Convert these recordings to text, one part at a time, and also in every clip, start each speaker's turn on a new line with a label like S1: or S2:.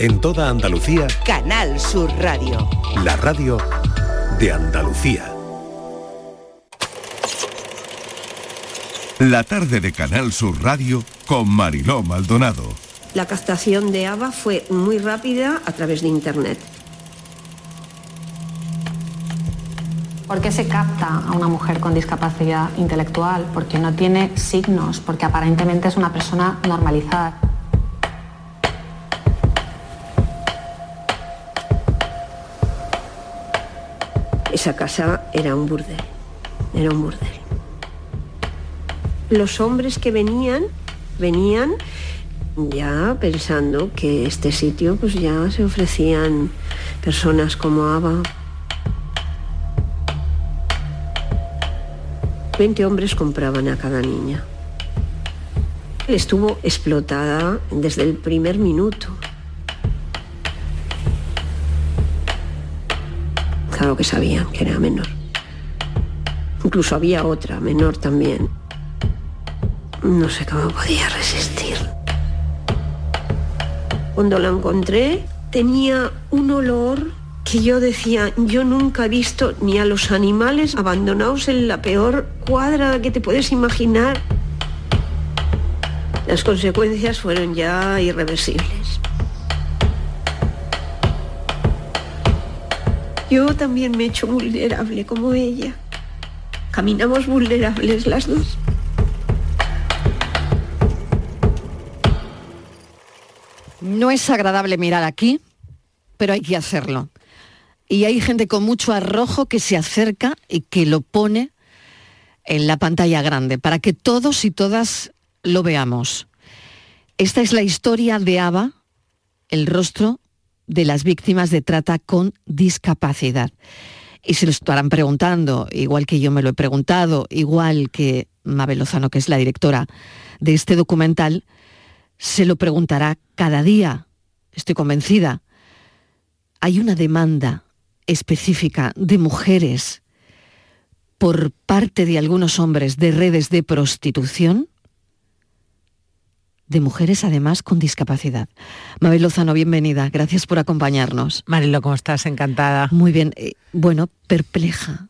S1: En toda Andalucía,
S2: Canal Sur Radio.
S1: la radio de Andalucía.
S3: La tarde de Canal Sur Radio con Mariló Maldonado.
S4: La captación de ABBA fue muy rápida a través de Internet.
S5: ¿Por qué se capta a una mujer con discapacidad intelectual? Porque no tiene signos, porque aparentemente es una persona normalizada.
S4: Esa casa era un burdel, era un burdel. Los hombres que venían, venían ya pensando que este sitio pues ya se ofrecían personas como Ava. 20 hombres compraban a cada niña. Estuvo explotada desde el primer minuto. Que sabían que era menor. Incluso había otra, menor también. No sé cómo podía resistir. Cuando la encontré, tenía un olor que yo decía, yo nunca he visto ni a los animales abandonados en la peor cuadra que te puedes imaginar. Las consecuencias fueron ya irreversibles. Yo también me he hecho vulnerable como ella. Caminamos vulnerables las dos.
S6: No es agradable mirar aquí, pero hay que hacerlo. Y hay gente con mucho arrojo que se acerca y que lo pone en la pantalla grande para que todos y todas lo veamos. Esta es la historia de Ava, el rostro de las víctimas de trata con discapacidad. Y se lo estarán preguntando, igual que yo me lo he preguntado, igual que Mabel Lozano, que es la directora de este documental, se lo preguntará cada día, estoy convencida. Hay una demanda específica de mujeres por parte de algunos hombres de redes de prostitución, de mujeres además con discapacidad. Mabel Lozano, bienvenida, gracias por acompañarnos.
S7: Marilo, ¿cómo estás? Encantada.
S6: Muy bien, eh, bueno, perpleja.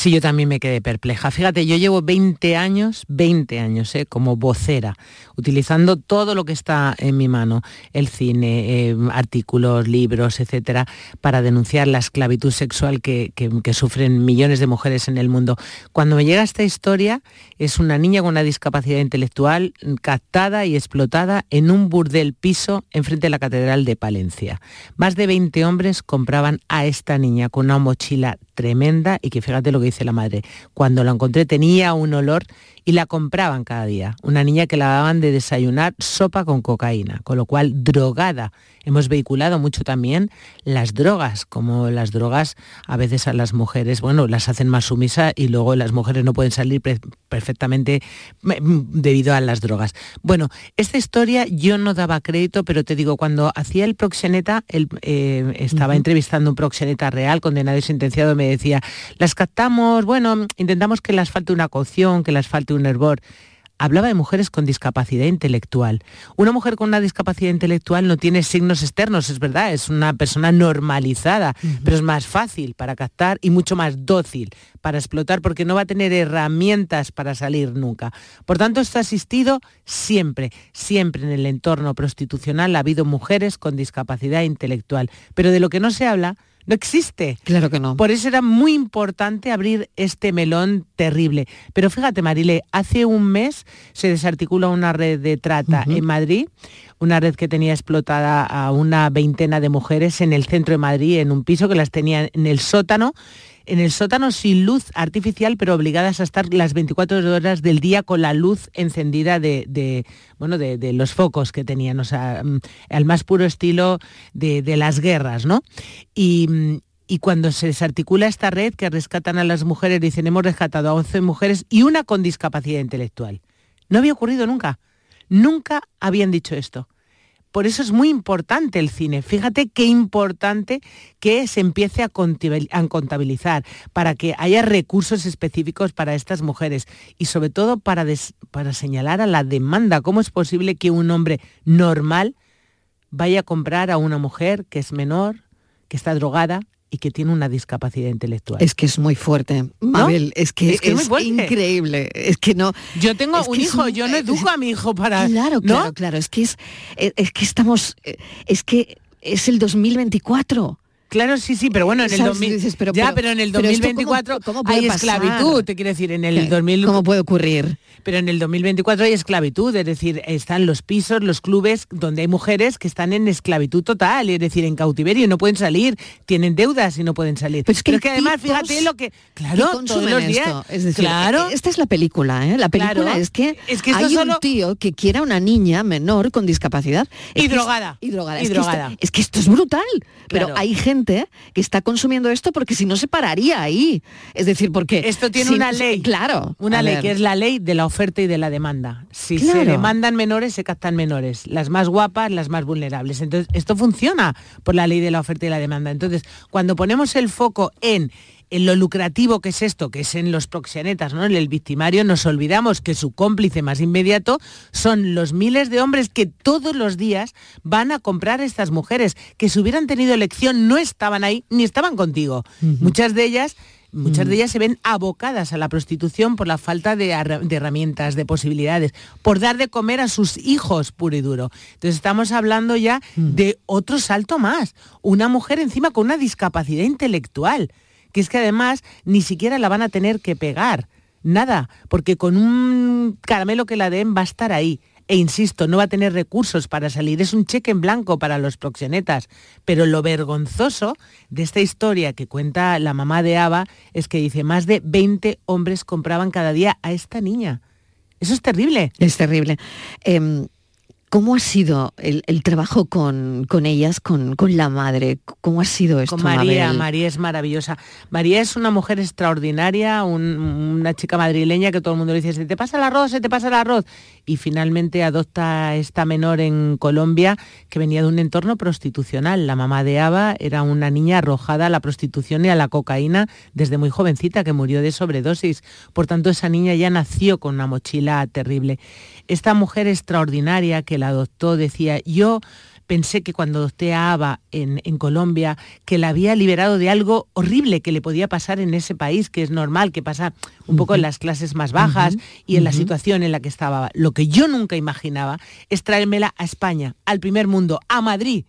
S7: Sí, yo también me quedé perpleja. Fíjate, yo llevo 20 años, 20 años, ¿eh? como vocera, utilizando todo lo que está en mi mano, el cine, eh, artículos, libros, etcétera, para denunciar la esclavitud sexual que, que- sufren millones de mujeres en el mundo. Cuando me llega esta historia, es una niña con una discapacidad intelectual captada y explotada en un burdel piso enfrente de la Catedral de Palencia. Más de 20 hombres compraban a esta niña con una mochila tremenda y que fíjate lo que dice la madre. Cuando la encontré tenía un olor y la compraban cada día. Una niña que la daban de desayunar sopa con cocaína, con lo cual drogada. Hemos vehiculado mucho también las drogas, como las drogas a veces a las mujeres, bueno, las hacen más sumisas y luego las mujeres no pueden salir perfectamente debido a las drogas. Bueno, esta historia yo no daba crédito, pero te digo, cuando hacía el proxeneta, él, eh, estaba entrevistando un proxeneta real, condenado y sentenciado, me decía, las captamos, bueno, intentamos que las falte una cocción, que las falte un hervor. Hablaba de mujeres con discapacidad intelectual. Una mujer con una discapacidad intelectual no tiene signos externos, es verdad, es una persona normalizada, pero es más fácil para captar y mucho más dócil para explotar porque no va a tener herramientas para salir nunca. Por tanto, está asistido siempre, siempre en el entorno prostitucional ha habido mujeres con discapacidad intelectual. Pero de lo que no se habla no existe.
S6: Claro que no.
S7: Por eso era muy importante abrir este melón terrible. Pero fíjate, Marile, hace un mes se desarticula una red de trata en Madrid, una red que tenía explotada a una veintena de mujeres en el centro de Madrid, en un piso que las tenía en el sótano en el sótano sin luz artificial, pero obligadas a estar las 24 horas del día con la luz encendida de, bueno, de, los focos que tenían, o sea, mm, al más puro estilo de, de las guerras, ¿no? Y, mm, y cuando se desarticula esta red que rescatan a las mujeres, dicen, hemos rescatado a 11 mujeres y una con discapacidad intelectual. No había ocurrido nunca. Nunca habían dicho esto. Por eso es muy importante el cine. Fíjate qué importante que se empiece a contabil- a contabilizar para que haya recursos específicos para estas mujeres y sobre todo para, para señalar a la demanda. ¿Cómo es posible que un hombre normal vaya a comprar a una mujer que es menor, que está drogada y que tiene una discapacidad intelectual.
S6: Es que es muy fuerte, Mabel, es que
S7: Es que
S6: increíble, es que no...
S7: Yo tengo un hijo,
S6: un-
S7: yo no educo a mi hijo para...
S6: Claro,
S7: ¿no?
S6: claro, claro, es que es, es, que estamos, es que es el 2024.
S7: Claro, sí, sí, pero bueno, en el
S6: ¿Sabes?
S7: 2000,
S6: Dices, pero-
S7: ya,
S6: pero-
S7: pero en el
S6: pero esto
S7: 2024
S6: ¿cómo- cómo puede
S7: hay
S6: pasar?
S7: esclavitud, te quiero decir, en el
S6: ¿Qué?
S7: 2000
S6: ¿Cómo puede ocurrir?
S7: Pero en el 2024 hay esclavitud, es decir, están los pisos, los clubes donde hay mujeres que están en esclavitud total, es decir, en cautiverio no pueden salir, tienen deudas y no pueden salir.
S6: Pero es que
S7: además, fíjate lo que, claro, todos los días,
S6: esto. Es decir,
S7: claro,
S6: esta es la película, ¿eh? La película
S7: Claro.
S6: es que,
S7: Es que
S6: hay
S7: solo-
S6: un tío que quiere a una niña menor con discapacidad.
S7: Y drogada.
S6: Y drogada. Es, que esto, es que esto es brutal. Pero
S7: Claro.
S6: hay gente que está consumiendo esto porque si no se pararía ahí. Es decir, porque...
S7: Esto tiene
S6: si-
S7: una ley.
S6: Claro.
S7: Una ley
S6: ver.
S7: que es la ley de la oferta y de la demanda. Si se demandan menores, se captan menores. Las más guapas, las más vulnerables. Entonces, esto funciona por la ley de la oferta y la demanda. Entonces, cuando ponemos el foco en en lo lucrativo que es esto, que es en los proxenetas, ¿no? En el victimario, nos olvidamos que su cómplice más inmediato son los miles de hombres que todos los días van a comprar a estas mujeres, que si hubieran tenido elección no estaban ahí ni estaban contigo. Muchas de ellas Muchas de ellas se ven abocadas a la prostitución por la falta de, de herramientas, de posibilidades, por dar de comer a sus hijos puro y duro. Entonces estamos hablando ya de otro salto más. Una mujer encima con una discapacidad intelectual, que es que además ni siquiera la van a tener que pegar. Nada, porque con un caramelo que la den va a estar ahí. E insisto, no va a tener recursos para salir. Es un cheque en blanco para los proxenetas. Pero lo vergonzoso de esta historia que cuenta la mamá de Ava es que dice, más de 20 hombres compraban cada día a esta niña. Eso es terrible.
S6: Es terrible. Em, ¿Cómo ha sido el, el trabajo con, con ellas, con, con la madre? ¿Cómo ha sido esto,
S7: Con María,
S6: Mabel?
S7: María es maravillosa. María es una mujer extraordinaria, un- una chica madrileña que todo el mundo le dice, se te pasa el arroz, se te pasa el arroz. Y finalmente adopta esta menor en Colombia que venía de un entorno prostitucional. La mamá de Ava era una niña arrojada a la prostitución y a la cocaína desde muy jovencita, que murió de sobredosis. Por tanto, esa niña ya nació con una mochila terrible. Esta mujer extraordinaria que la adoptó decía, yo pensé que cuando adopté a Ava en, en Colombia, que la había liberado de algo horrible que le podía pasar en ese país, que es normal, que pasa un poco en las clases más bajas y en la situación en la que estaba. Lo que yo nunca imaginaba es traérmela a España, al primer mundo, a Madrid,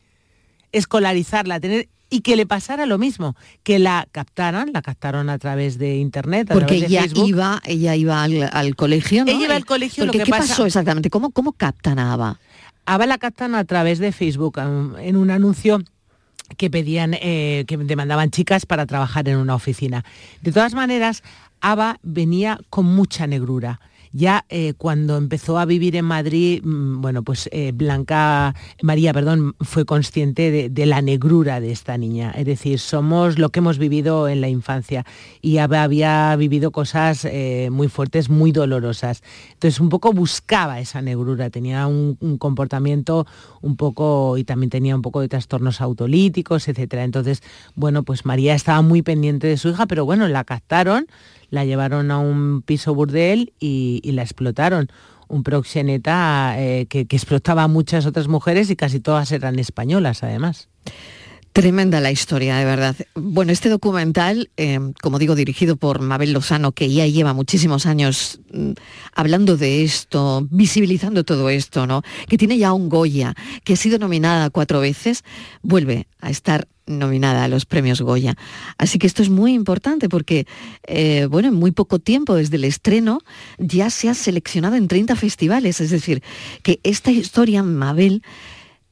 S7: escolarizarla, tener y que le pasara lo mismo, que la captaran, la captaron a través de internet, a
S6: Porque
S7: través de
S6: ella
S7: Facebook.
S6: iba, ella iba al, al colegio, ¿no?
S7: Ella iba al colegio, lo
S6: Porque,
S7: que
S6: ¿Qué
S7: pasa-
S6: pasó exactamente? ¿Cómo, cómo captan a Ava?
S7: Ava la captan a través de Facebook, um, en un anuncio que pedían, eh, que demandaban chicas para trabajar en una oficina. De todas maneras, Ava venía con mucha negrura. Ya eh, cuando empezó a vivir en Madrid, mm, bueno, pues eh, Blanca, María, perdón, fue consciente de, la negrura de esta niña. Es decir, somos lo que hemos vivido en la infancia y había vivido cosas eh, muy fuertes, muy dolorosas. Entonces, un poco buscaba esa negrura, tenía un, un comportamiento un poco, y también tenía un poco de trastornos autolíticos, etcétera. Entonces, bueno, pues María estaba muy pendiente de su hija, pero bueno, la captaron, la llevaron a un piso burdel y, y la explotaron. Un proxeneta eh, que, que explotaba a muchas otras mujeres y casi todas eran españolas, además.
S6: Tremenda la historia, de verdad. Bueno, este documental, eh, como digo, dirigido por Mabel Lozano, que ya lleva muchísimos años mm, hablando de esto, visibilizando todo esto, ¿no? Que tiene ya un Goya, que ha sido nominada cuatro veces, vuelve a estar nominada a los premios Goya. Así que esto es muy importante porque, eh, bueno, en muy poco tiempo desde el estreno ya se ha seleccionado en 30 festivales. Es decir, que esta historia, Mabel,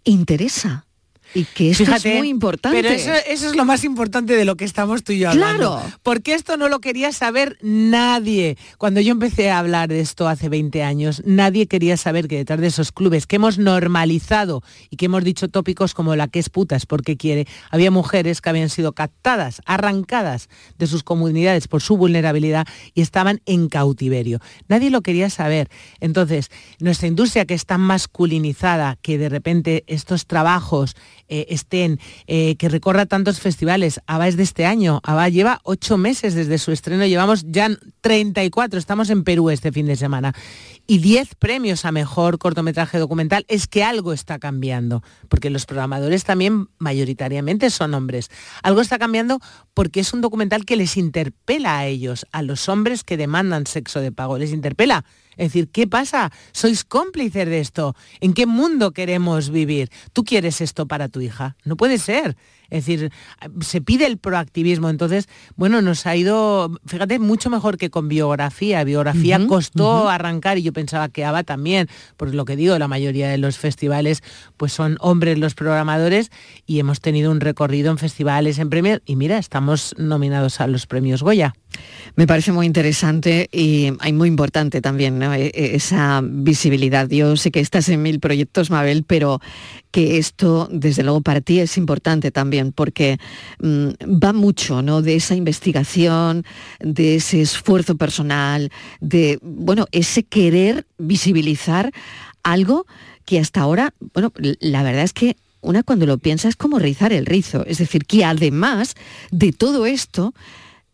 S6: interesa. Y que esto
S7: Fíjate,
S6: es muy importante.
S7: Pero eso, eso es lo más importante de lo que estamos tú y yo hablando.
S6: Claro.
S7: Porque esto no lo quería saber nadie. Cuando yo empecé a hablar de esto hace 20 años, nadie quería saber que detrás de esos clubes que hemos normalizado y que hemos dicho tópicos como la que es putas porque quiere, había mujeres que habían sido captadas, arrancadas de sus comunidades por su vulnerabilidad y estaban en cautiverio. Nadie lo quería saber. Entonces, nuestra industria que es tan masculinizada que de repente estos trabajos eh, estén, eh, que recorra tantos festivales. ABBA es de este año, ABBA lleva ocho meses desde su estreno, llevamos ya 34, estamos en Perú este fin de semana y 10 premios a mejor cortometraje documental, es que algo está cambiando, porque los programadores también mayoritariamente son hombres. Algo está cambiando porque es un documental que les interpela a ellos, a los hombres que demandan sexo de pago, les interpela. Es decir, ¿qué pasa? ¿Sois cómplices de esto? ¿En qué mundo queremos vivir? ¿Tú quieres esto para tu hija? No puede ser. Es decir, se pide el proactivismo. Entonces, bueno, nos ha ido, fíjate, mucho mejor que con biografía. Biografía costó arrancar y yo pensaba que ABA también, por lo que digo, la mayoría de los festivales pues son hombres los programadores y hemos tenido un recorrido en festivales, en premios y mira, estamos nominados a los premios Goya.
S6: Me parece muy interesante y muy importante también e, e, esa visibilidad. Yo sé que estás en mil proyectos, Mabel, pero que esto, desde luego, para ti es importante también, porque mm, va mucho ¿no? de esa investigación, de ese esfuerzo personal, de bueno, ese querer visibilizar algo que hasta ahora, bueno, la verdad es que una cuando lo piensa es como rizar el rizo. Es decir, que además de todo esto,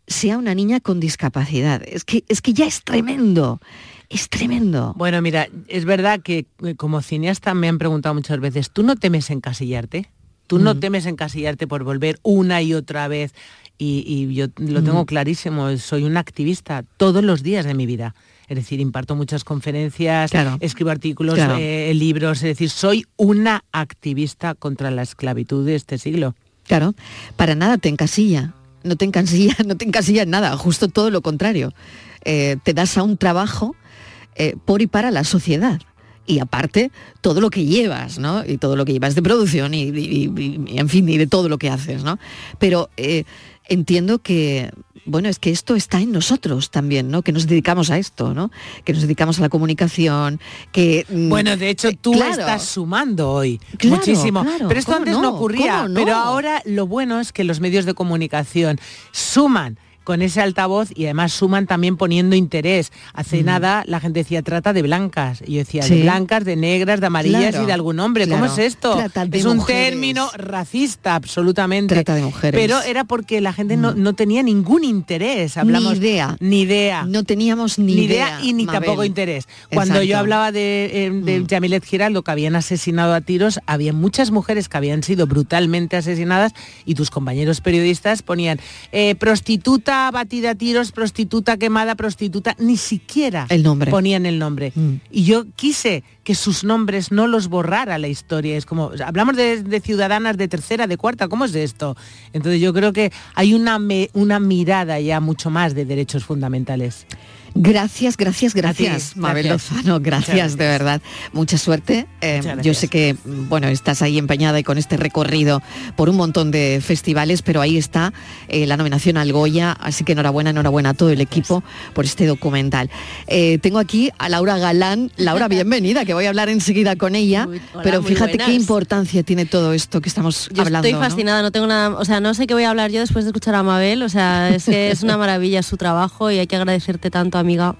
S6: sea una niña con discapacidad. Es que, es que ya es tremendo. Es tremendo.
S7: Bueno, mira, es verdad que eh, como cineasta me han preguntado muchas veces, ¿tú no temes encasillarte? ¿Tú no mm. temes encasillarte por volver una y otra vez? Y, yo lo tengo mm. clarísimo, soy un activista todos los días de mi vida. Es decir, imparto muchas conferencias, escribo artículos, eh, libros, es decir, soy una activista contra la esclavitud de este siglo.
S6: Claro, para nada te encasilla, no te encasilla, no te encasilla en nada, justo todo lo contrario. Eh, te das a un trabajo eh, por y para la sociedad. Y aparte, todo lo que llevas, ¿no? Y todo lo que llevas de producción y, en fin, y de todo lo que haces, ¿no? Pero eh, entiendo que, bueno, es que esto está en nosotros también, ¿no? Que nos dedicamos a esto, ¿no? Que nos dedicamos a la comunicación, que...
S7: Mm, bueno, de hecho, tú estás sumando hoy muchísimo. pero esto antes no, ocurría. Pero ahora lo bueno es que los medios de comunicación suman con ese altavoz y además suman también poniendo interés. Hace mm. nada la gente decía trata de blancas. Y yo decía de blancas, de negras, de amarillas y de algún hombre. ¿Cómo es esto? es un término racista, absolutamente.
S6: Trata de mujeres.
S7: Pero era porque la gente no, mm. tenía ningún interés. Hablamos,
S6: ni idea.
S7: Ni idea.
S6: No teníamos ni,
S7: idea, y ni tampoco interés. Cuando yo hablaba de, eh, mm. Yamilet Giraldo, que habían asesinado a tiros, había muchas mujeres que habían sido brutalmente asesinadas y tus compañeros periodistas ponían eh, prostituta batida a tiros, prostituta quemada, prostituta, ni siquiera
S6: el nombre.
S7: ponían el nombre. Mm. Y yo quise que sus nombres no los borrara la historia. Es como, hablamos de, ciudadanas de tercera, de cuarta, ¿cómo es esto? Entonces yo creo que hay una, una mirada ya mucho más de derechos fundamentales.
S6: Gracias, gracias, gracias, Mabel Lozano, gracias, de verdad. Mucha suerte. Eh, yo sé que, bueno, estás ahí empeñada y con este recorrido por un montón de festivales, pero ahí está eh, la nominación al Goya, así que enhorabuena, enhorabuena a todo el equipo por este documental. Eh, tengo aquí a Laura Galán. Laura, bienvenida, que voy a hablar enseguida con ella, pero fíjate qué importancia tiene todo esto que estamos hablando.
S8: Estoy fascinada, ¿no? tengo nada, o sea, no sé qué voy a hablar yo después de escuchar a Mabel, o sea, es que es una maravilla su trabajo y hay que agradecerte tanto a amiga.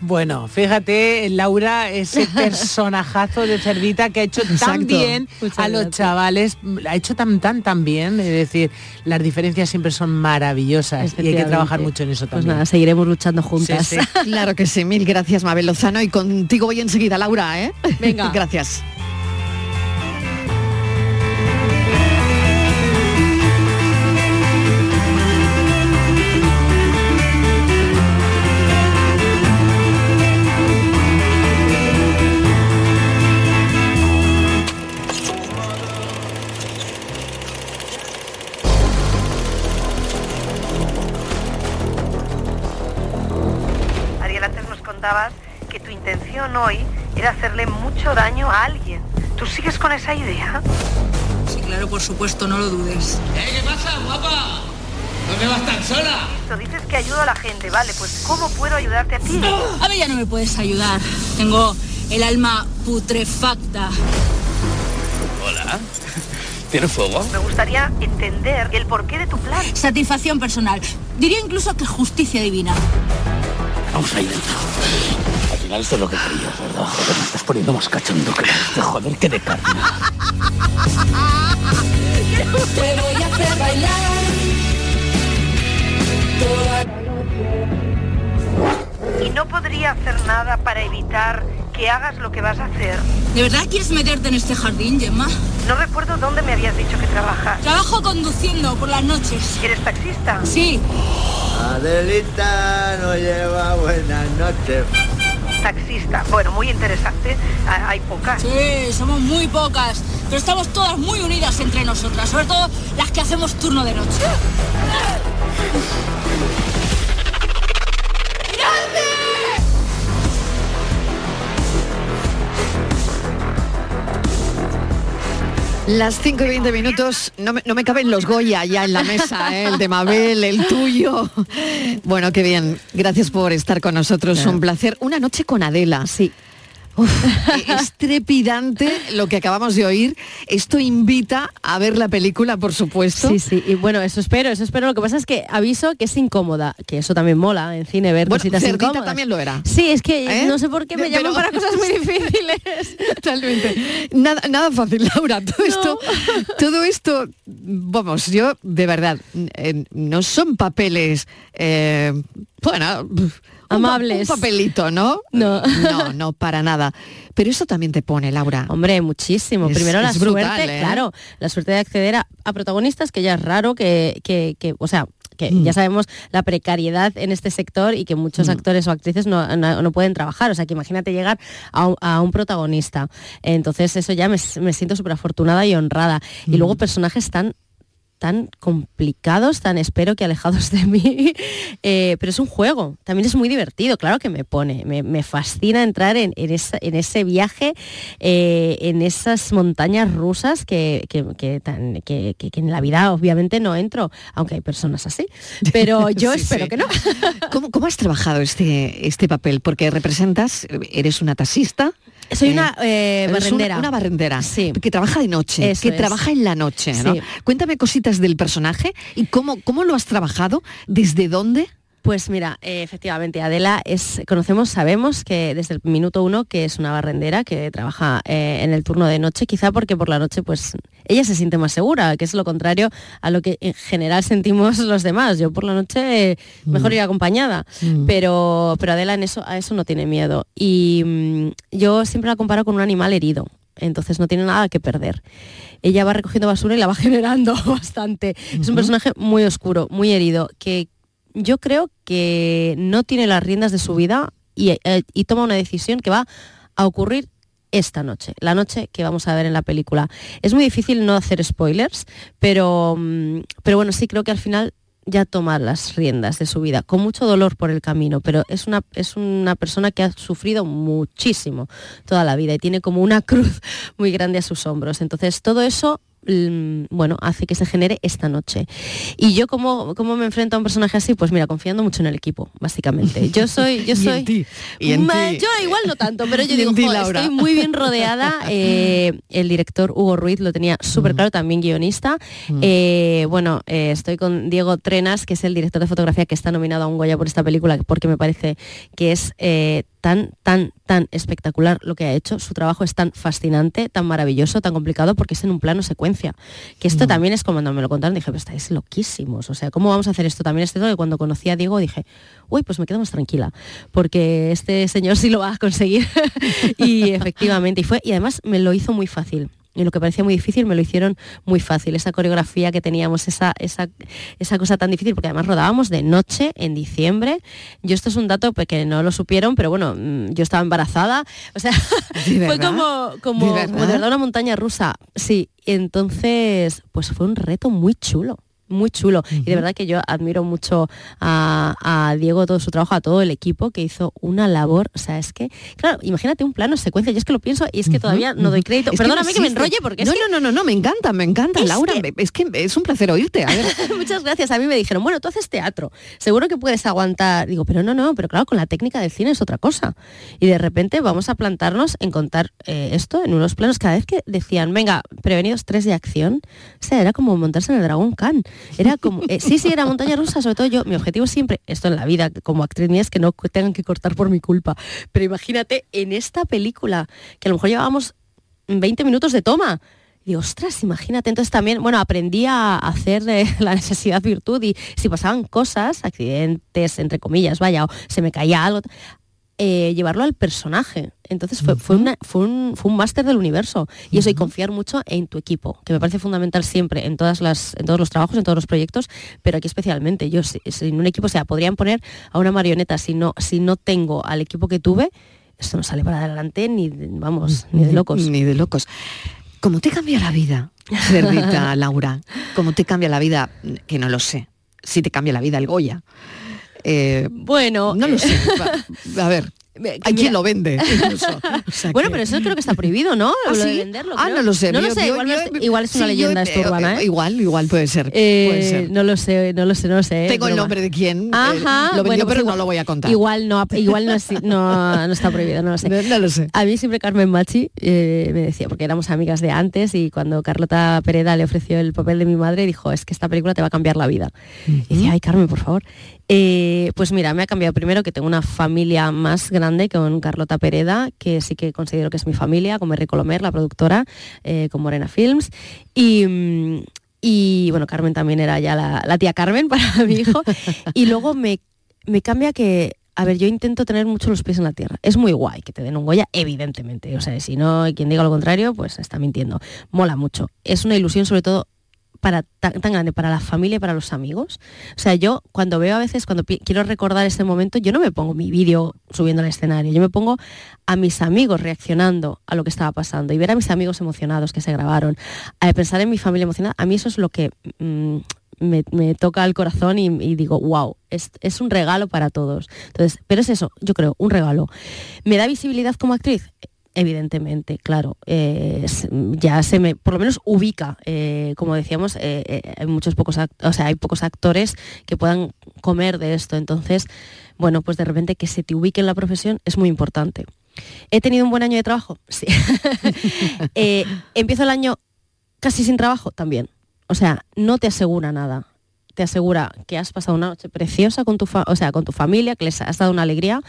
S7: Bueno, fíjate, Laura, ese personajazo de Cerdita que ha hecho tan bien a los chavales, ha hecho tan, tan, tan bien, es decir, las diferencias siempre son maravillosas y hay que trabajar mucho en eso pues también.
S8: nada, seguiremos luchando juntas.
S6: claro que sí, mil gracias Mabel Lozano y contigo voy enseguida, Laura, ¿eh?
S8: Venga.
S6: gracias.
S9: Que tu intención hoy era hacerle mucho daño a alguien. ¿Tú sigues con esa idea?
S10: Sí, claro, por supuesto, no lo dudes.
S11: ¿Eh? ¿Qué pasa, guapa? ¿Dónde vas tan sola?
S9: Tú dices que ayudo a la gente, vale, pues ¿cómo puedo ayudarte a ti?
S10: A ver, ya no me puedes ayudar. Tengo el alma putrefacta.
S11: Hola. ¿Tienes fuego?
S9: Me gustaría entender el porqué de tu plan.
S10: Satisfacción personal. Diría incluso que justicia divina.
S11: Vamos ahí dentro. final esto es lo que querías, ¿verdad? Joder, me estás poniendo más cachondo que de joder que de carne.
S12: Te voy a hacer bailar
S9: Y no podría hacer nada para evitar que hagas lo que vas a hacer.
S10: ¿De verdad quieres meterte en este jardín, Gemma?
S9: No recuerdo dónde me habías dicho que trabajas.
S10: Trabajo conduciendo por las noches.
S9: ¿Eres taxista?
S10: Sí.
S13: Adelita no lleva buenas noches.
S9: Taxista. Bueno, muy interesante. Ha- Hay pocas.
S10: Sí, somos muy pocas, pero estamos todas muy unidas entre nosotras, sobre todo las que hacemos turno de noche.
S6: Las 5 y 20 minutos, no me, no me caben los Goya ya en la mesa, ¿eh? el de Mabel, el tuyo. Bueno, qué bien. Gracias por estar con nosotros. Un placer. Una noche con Adela.
S8: Sí.
S6: es trepidante lo que acabamos de oír. Esto invita a ver la película, por supuesto.
S8: Sí, sí, y bueno, eso espero, eso espero. Lo que pasa es que aviso que es incómoda, que eso también mola en cine, ver
S6: Bueno,
S8: cositas incómodas.
S6: también lo era.
S8: Sí, es que
S6: ¿Eh?
S8: no sé por qué me
S6: Pero-
S8: llaman para cosas muy difíciles.
S6: Totalmente. Nada, nada fácil, Laura. Todo esto, todo esto, vamos, yo de verdad, eh, no son papeles, eh, bueno,
S8: Amables.
S6: Un papelito, ¿no?
S8: No.
S6: No, no, para nada. Pero eso también te pone, Laura.
S8: Hombre, muchísimo.
S6: Es-
S8: Primero la
S6: brutal,
S8: suerte,
S6: ¿eh?
S8: claro, la suerte de acceder a, a protagonistas que ya es raro que, que, que, o sea, que
S6: Mm.
S8: ya sabemos la precariedad en este sector y que muchos actores o actrices no, no- no pueden trabajar. O sea, que imagínate llegar a un, a un protagonista. Entonces eso ya me, me siento súper afortunada y honrada. Y luego
S6: Mm.
S8: personajes tan tan complicados, tan espero que alejados de mí, Eh, pero es un juego, también es muy divertido, claro que me pone, me, me fascina entrar en, en esa- en ese viaje, eh, en esas montañas rusas que, que- que tan- que- que- que en la vida obviamente no entro, aunque hay personas así, pero yo
S6: Sí,
S8: espero
S6: sí.
S8: que no.
S6: ¿Cómo, cómo has trabajado este, este papel? Porque representas, eres una taxista.
S8: Soy una eh, barrendera.
S6: Una, una barrendera.
S8: Sí.
S6: Que trabaja de noche,
S8: Eso
S6: que
S8: es.
S6: trabaja en la noche. ¿no? Cuéntame cositas del personaje y cómo, cómo lo has trabajado, desde dónde.
S8: Pues mira, eh, efectivamente, Adela es, conocemos, sabemos que desde el minuto uno que es una barrendera que trabaja eh, en el turno de noche, quizá porque por la noche pues ella se siente más segura, que es lo contrario a lo que en general sentimos los demás. Yo por la noche eh, mejor ir acompañada, pero, pero Adela en eso, a eso no tiene miedo. Y mm, yo siempre la comparo con un animal herido. Entonces no tiene nada que perder. Ella va recogiendo basura y la va generando bastante. Es un personaje muy oscuro, muy herido, que yo creo que no tiene las riendas de su vida y, eh, y toma una decisión que va a ocurrir esta noche, la noche que vamos a ver en la película. Es muy difícil no hacer spoilers, pero, mm, pero bueno, sí creo que al final ya toma las riendas de su vida, con mucho dolor por el camino, pero es una, es una persona que ha sufrido muchísimo toda la vida y tiene como una cruz muy grande a sus hombros. Entonces todo eso bueno, hace que se genere esta noche. Y yo como, como me enfrento a un personaje así, pues mira, confiando mucho en el equipo, básicamente. Yo soy, yo soy.
S6: y.
S8: Yo igual no tanto, pero yo digo,
S6: ti,
S8: estoy muy bien rodeada. Eh, el director Hugo Ruiz lo tenía súper claro, también guionista. Eh, bueno, eh, estoy con Diego Trenas, que es el director de fotografía que está nominado a un Goya por esta película, porque me parece que es tan, tan, tan espectacular lo que ha hecho. Su trabajo es tan fascinante, tan maravilloso, tan complicado, porque es en un plano secuencia. Que esto también es como cuando me lo contaron, dije, pero estáis loquísimos. O sea, ¿cómo vamos a hacer esto? También es cierto que cuando conocí a Diego dije, uy, pues me quedo más tranquila, porque este señor sí lo va a conseguir. y efectivamente, y fue, y además me lo hizo muy fácil. Y lo que parecía muy difícil me lo hicieron muy fácil. Esa coreografía que teníamos, esa, esa, esa cosa tan difícil, porque además rodábamos de noche en diciembre. Yo esto es un dato pues, que no lo supieron, pero bueno, mm, yo estaba embarazada. O sea,
S6: ¿De
S8: fue como, como,
S6: ¿De
S8: como de
S6: verdad?
S8: verdad una montaña rusa. Sí, entonces, pues fue un reto muy chulo. Muy chulo. Y de verdad que yo admiro mucho a, a Diego, todo su trabajo, a todo el equipo que hizo una labor. O sea, es que, claro, imagínate un plano secuencia. Yo es que lo pienso y es que todavía no doy crédito.
S6: Es
S8: Perdóname que, me
S6: existe.
S8: enrolle porque
S6: no,
S8: es que
S6: no, no, no, no, me encanta, me encanta,
S8: Es
S6: Laura.
S8: que-
S6: me- Es que es un placer oírte. A ver,
S8: Muchas gracias. A mí me dijeron, bueno, tú haces teatro, seguro que puedes aguantar. Digo, pero no, no, pero claro, con la técnica del cine es otra cosa. Y de repente vamos a plantarnos en contar eh, esto en unos planos. Cada vez que decían, venga, prevenidos tres de acción, o sea, era como montarse en el Dragón Khan. Era como, eh, sí, sí, era montaña rusa, sobre todo yo, mi objetivo siempre, esto en la vida como actriz mía es que no tengan que cortar por mi culpa, pero imagínate en esta película, que a lo mejor llevábamos 20 minutos de toma, y ostras, imagínate, entonces también, bueno, aprendí a hacer de la necesidad virtud y si pasaban cosas, accidentes, entre comillas, vaya, o se me caía algo, eh, llevarlo al personaje. Entonces fue, fue, una- fue un, fue un máster del universo. Y eso, y confiar mucho en tu equipo, que me parece fundamental siempre en, todas las, en todos los trabajos, en todos los proyectos, pero aquí especialmente. Yo si- sin un equipo, o sea, podrían poner a una marioneta, si no, si no tengo al equipo que tuve, esto no sale para adelante ni, vamos, ni de locos.
S6: Ni de locos. ¿Cómo te cambia la vida, cerdita Laura? ¿Cómo te cambia la vida? Que no lo sé. Si te cambia la vida el Goya. Eh,
S8: bueno,
S6: no lo sé. Va- A ver, hay quien lo vende. incluso. O sea
S8: Bueno,
S6: que-
S8: pero eso creo que está prohibido, ¿no?
S6: ¿Ah,
S8: Lo de
S6: sí?
S8: venderlo,
S6: Ah,
S8: creo.
S6: no lo sé.
S8: No lo sé,
S6: yo-
S8: igual,
S6: yo-
S8: es- igual es una
S6: sí,
S8: leyenda urbana, ¿eh?
S6: Igual, igual puede ser.
S8: Eh,
S6: puede ser.
S8: No lo sé, no lo sé, no lo sé.
S6: Tengo el nombre de quién. eh,
S8: Ajá,
S6: lo vendió,
S8: bueno, pues
S6: pero
S8: igual-
S6: no lo voy a contar.
S8: Igual no, igual no, es- no, no está prohibido, no lo sé.
S6: No, lo sé.
S8: A mí siempre Carmen Machi eh, me decía, porque éramos amigas de antes y cuando Carlota Pereda le ofreció el papel de mi madre, dijo, es que esta película te va a cambiar la vida. Y decía, ay Carmen, por favor. Eh, pues mira, me ha cambiado primero que tengo una familia más grande con Carlota Pereda, que sí que considero que es mi familia, con Merry Colomer, la productora, eh, con Morena Films. Y, bueno, Carmen también era ya la, tía Carmen para mi hijo. Y luego me, cambia que, a ver, yo intento tener mucho los pies en la tierra. Es muy guay que te den un Goya, evidentemente. O sea, si no, quien diga lo contrario, pues está mintiendo. Mola mucho. Es una ilusión sobre todo para tan, grande para la familia y para los amigos. O sea, yo cuando veo a veces, cuando quiero recordar ese momento, yo no me pongo mi vídeo subiendo al escenario, yo me pongo a mis amigos reaccionando a lo que estaba pasando y ver a mis amigos emocionados que se grabaron, a pensar en mi familia emocionada, a mí eso es lo que mm, me, me toca el corazón y, y digo, wow, es, es un regalo para todos. Entonces, pero es eso, yo creo, un regalo. ¿Me da visibilidad como actriz? Evidentemente, claro, eh, ya se me, por lo menos ubica, eh, como decíamos, eh, eh, hay muchos pocos, act- o sea, hay pocos actores que puedan comer de esto, entonces, bueno, pues de repente que se te ubique en la profesión es muy importante. ¿He tenido un buen año de trabajo? Sí. ¿Empiezo el año casi sin trabajo? También. O sea, no te asegura nada. Te asegura que has pasado una noche preciosa con tu, fa- o sea, con tu familia, que les has dado una alegría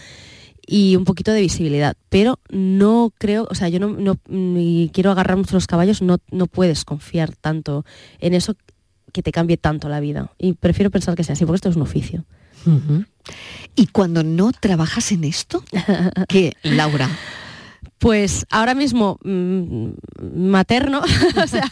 S8: y un poquito de visibilidad. Pero no creo, o sea, yo no, no- ni quiero agarrar mucho los caballos, no, no puedes confiar tanto en eso que te cambie tanto la vida. Y prefiero pensar que sea así, porque esto es un oficio.
S6: Y cuando no trabajas en esto, ¿qué, Laura?
S8: Pues ahora mismo mm, materno, o sea,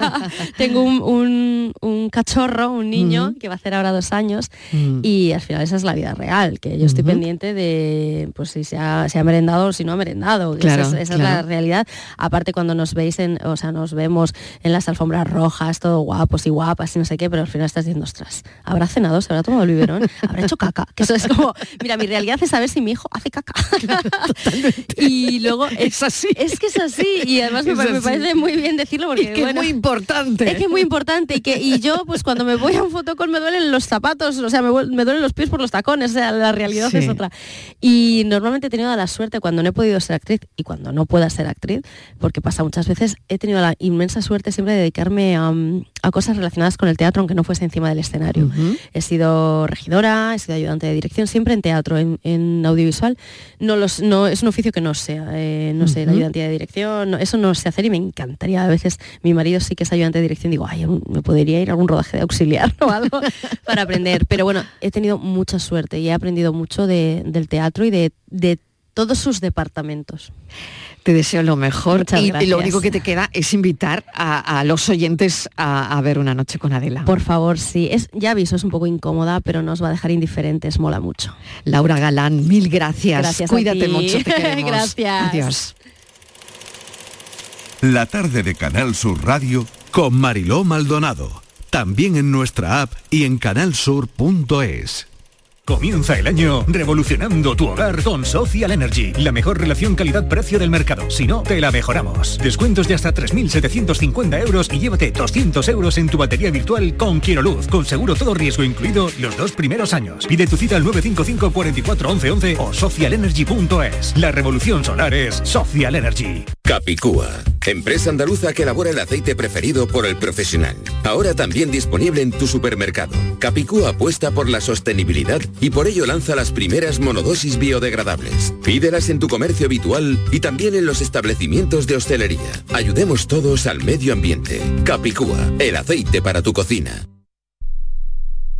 S8: tengo un, un- un cachorro, un niño que va a hacer ahora dos años
S6: Mm.
S8: y al final esa es la vida real, que yo estoy pendiente de pues si se ha, se ha merendado o si no ha merendado. Esa es- esa, es la realidad. Aparte cuando nos veis en, o sea, nos vemos en las alfombras rojas, todo guapos y guapas y no sé qué, pero al final estás diciendo, ostras, ¿habrá cenado? ¿Se habrá tomado el biberón? ¿Habrá hecho caca? Que eso es como, mira, mi realidad es saber si mi hijo hace caca. y luego es así. Es que es así. Y además me, parece muy bien decirlo porque
S6: Y que es muy importante.
S8: Es que es muy importante. Y, que, y yo, pues cuando me voy a un fotocall me duelen los zapatos, o sea, me, duelen los pies por los tacones, o sea, la realidad
S6: Sí.
S8: es otra. Y normalmente he tenido la suerte cuando no he podido ser actriz y cuando no pueda ser actriz, porque pasa muchas veces, he tenido la inmensa suerte siempre de dedicarme a, mm, a cosas relacionadas con el teatro, aunque no fuese encima del escenario. He sido regidora, he sido ayudante de dirección, siempre en teatro, en, en audiovisual. No, los, no Es un oficio que no sé, eh, no sé, la
S6: Ujú.
S8: ayudantía de dirección, no- eso no sé hacer y me encantaría. A veces mi marido sí que es ayudante de dirección, digo, ay, me podría ir a algún rodaje de auxiliar o algo para aprender. Pero bueno, he tenido mucha suerte y he aprendido mucho de- del teatro y de, de todos sus departamentos.
S6: Te deseo lo mejor
S8: Muchas
S6: y,
S8: gracias.
S6: lo único que te queda es invitar a, a los oyentes a, a ver una noche con Adela.
S8: Por favor, sí. Es, ya aviso, es un poco incómoda, pero no os va a dejar indiferentes, mola mucho.
S6: Laura Galán, mil gracias.
S8: Gracias a
S6: Cuídate
S8: ti.
S6: mucho, te queremos.
S8: Gracias.
S6: Adiós.
S3: La tarde de Canal Sur Radio
S1: Con Mariló Maldonado. También en nuestra app y en canalsur.es.
S14: Comienza el año revolucionando tu hogar con Social Energy, la mejor relación calidad-precio del mercado. Si no, te la mejoramos. Descuentos de hasta 3.750 euros y llévate 200 euros en tu batería virtual con Quiero Luz, con seguro todo riesgo incluido los dos primeros años. Pide tu cita al 955 44 11 11 o socialenergy.es. La revolución solar es Social Energy.
S15: Capicúa, empresa andaluza que elabora el aceite preferido por el profesional. Ahora también disponible en tu supermercado. Capicúa apuesta por la sostenibilidad y por ello lanza las primeras monodosis biodegradables. Pídelas en tu comercio habitual y también en los establecimientos de hostelería. Ayudemos todos al medio ambiente. Capicúa, el aceite para tu cocina.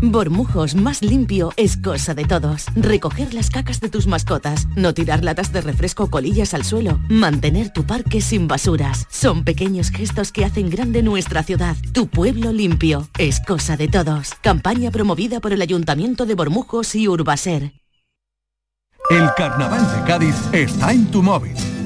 S16: Bormujos más limpio es cosa de todos. Recoger las cacas de tus mascotas, no tirar latas de refresco colillas al suelo, mantener tu parque sin basuras. Son pequeños gestos que hacen grande nuestra ciudad. Tu pueblo limpio es cosa de todos. Campaña promovida por el Ayuntamiento de Bormujos y Urbaser.
S17: El Carnaval de Cádiz está en tu móvil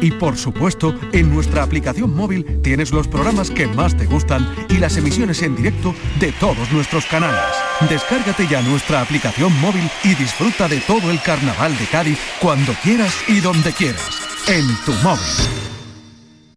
S17: Y por supuesto, en nuestra aplicación móvil tienes los programas que más te gustan y las emisiones en directo de todos nuestros canales. Descárgate ya nuestra aplicación móvil y disfruta de todo el Carnaval de Cádiz cuando quieras y donde quieras. En tu móvil.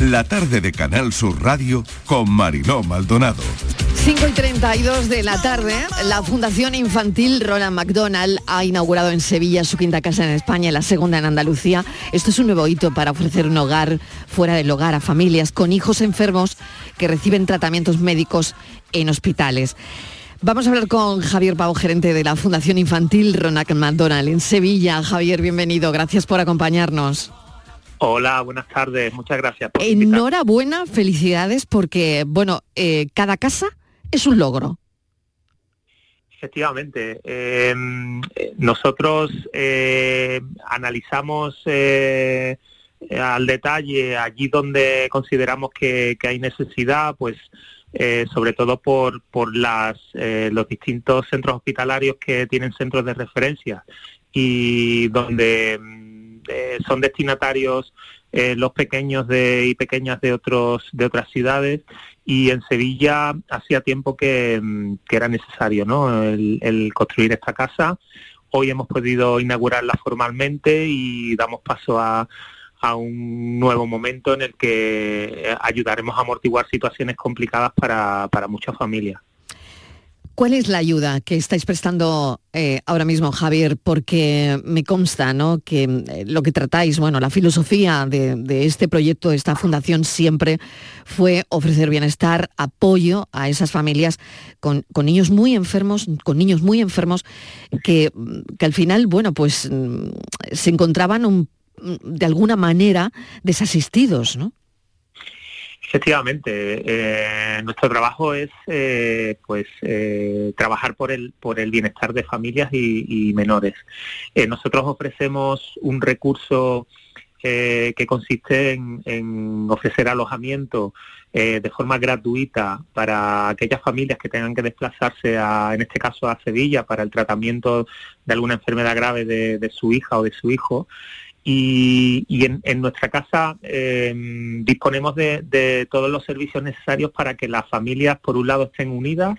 S3: La tarde de Canal Sur Radio con Mariló Maldonado.
S6: 5 y 32 de la tarde, la Fundación Infantil Roland McDonald ha inaugurado en Sevilla su quinta casa en España y la segunda en Andalucía. Esto es un nuevo hito para ofrecer un hogar fuera del hogar a familias con hijos enfermos que reciben tratamientos médicos en hospitales. Vamos a hablar con Javier Pau, gerente de la Fundación Infantil Ronald McDonald en Sevilla. Javier, bienvenido. Gracias por acompañarnos.
S18: Hola, buenas tardes. Muchas gracias. Por
S6: Enhorabuena, felicidades, porque, bueno, eh, cada casa es un logro.
S18: Efectivamente. Eh, nosotros eh, analizamos al detalle allí donde consideramos que, hay necesidad, pues sobre todo por, por las, los distintos centros hospitalarios que tienen centros de referencia y donde eh, son destinatarios eh, los pequeños de, y pequeñas de otros de otras ciudades y en Sevilla hacía tiempo que, mm, era necesario ¿no? el, construir esta casa. Hoy hemos podido inaugurarla formalmente y damos paso a, a un nuevo momento en el que eh, ayudaremos a amortiguar situaciones complicadas para, para muchas familias.
S6: ¿Cuál es la ayuda que estáis prestando eh, ahora mismo, Javier? Porque me consta ¿no? que eh, lo que tratáis, bueno, la filosofía de, este proyecto, de esta fundación, siempre fue ofrecer bienestar, apoyo a esas familias con, niños muy enfermos, con niños muy enfermos, que, que al final, bueno, pues mm, se encontraban de alguna manera desasistidos, ¿no?
S18: Efectivamente, eh, nuestro trabajo es eh, pues eh, trabajar por el por el bienestar de familias y, menores. nosotros ofrecemos un recurso que consiste en, ofrecer alojamiento de forma gratuita para aquellas familias que tengan que desplazarse a, en este caso a Sevilla para el tratamiento de alguna enfermedad grave de su hija o de su hijo y, en, nuestra casa em, disponemos de, todos los servicios necesarios para que las familias, por un lado, estén unidas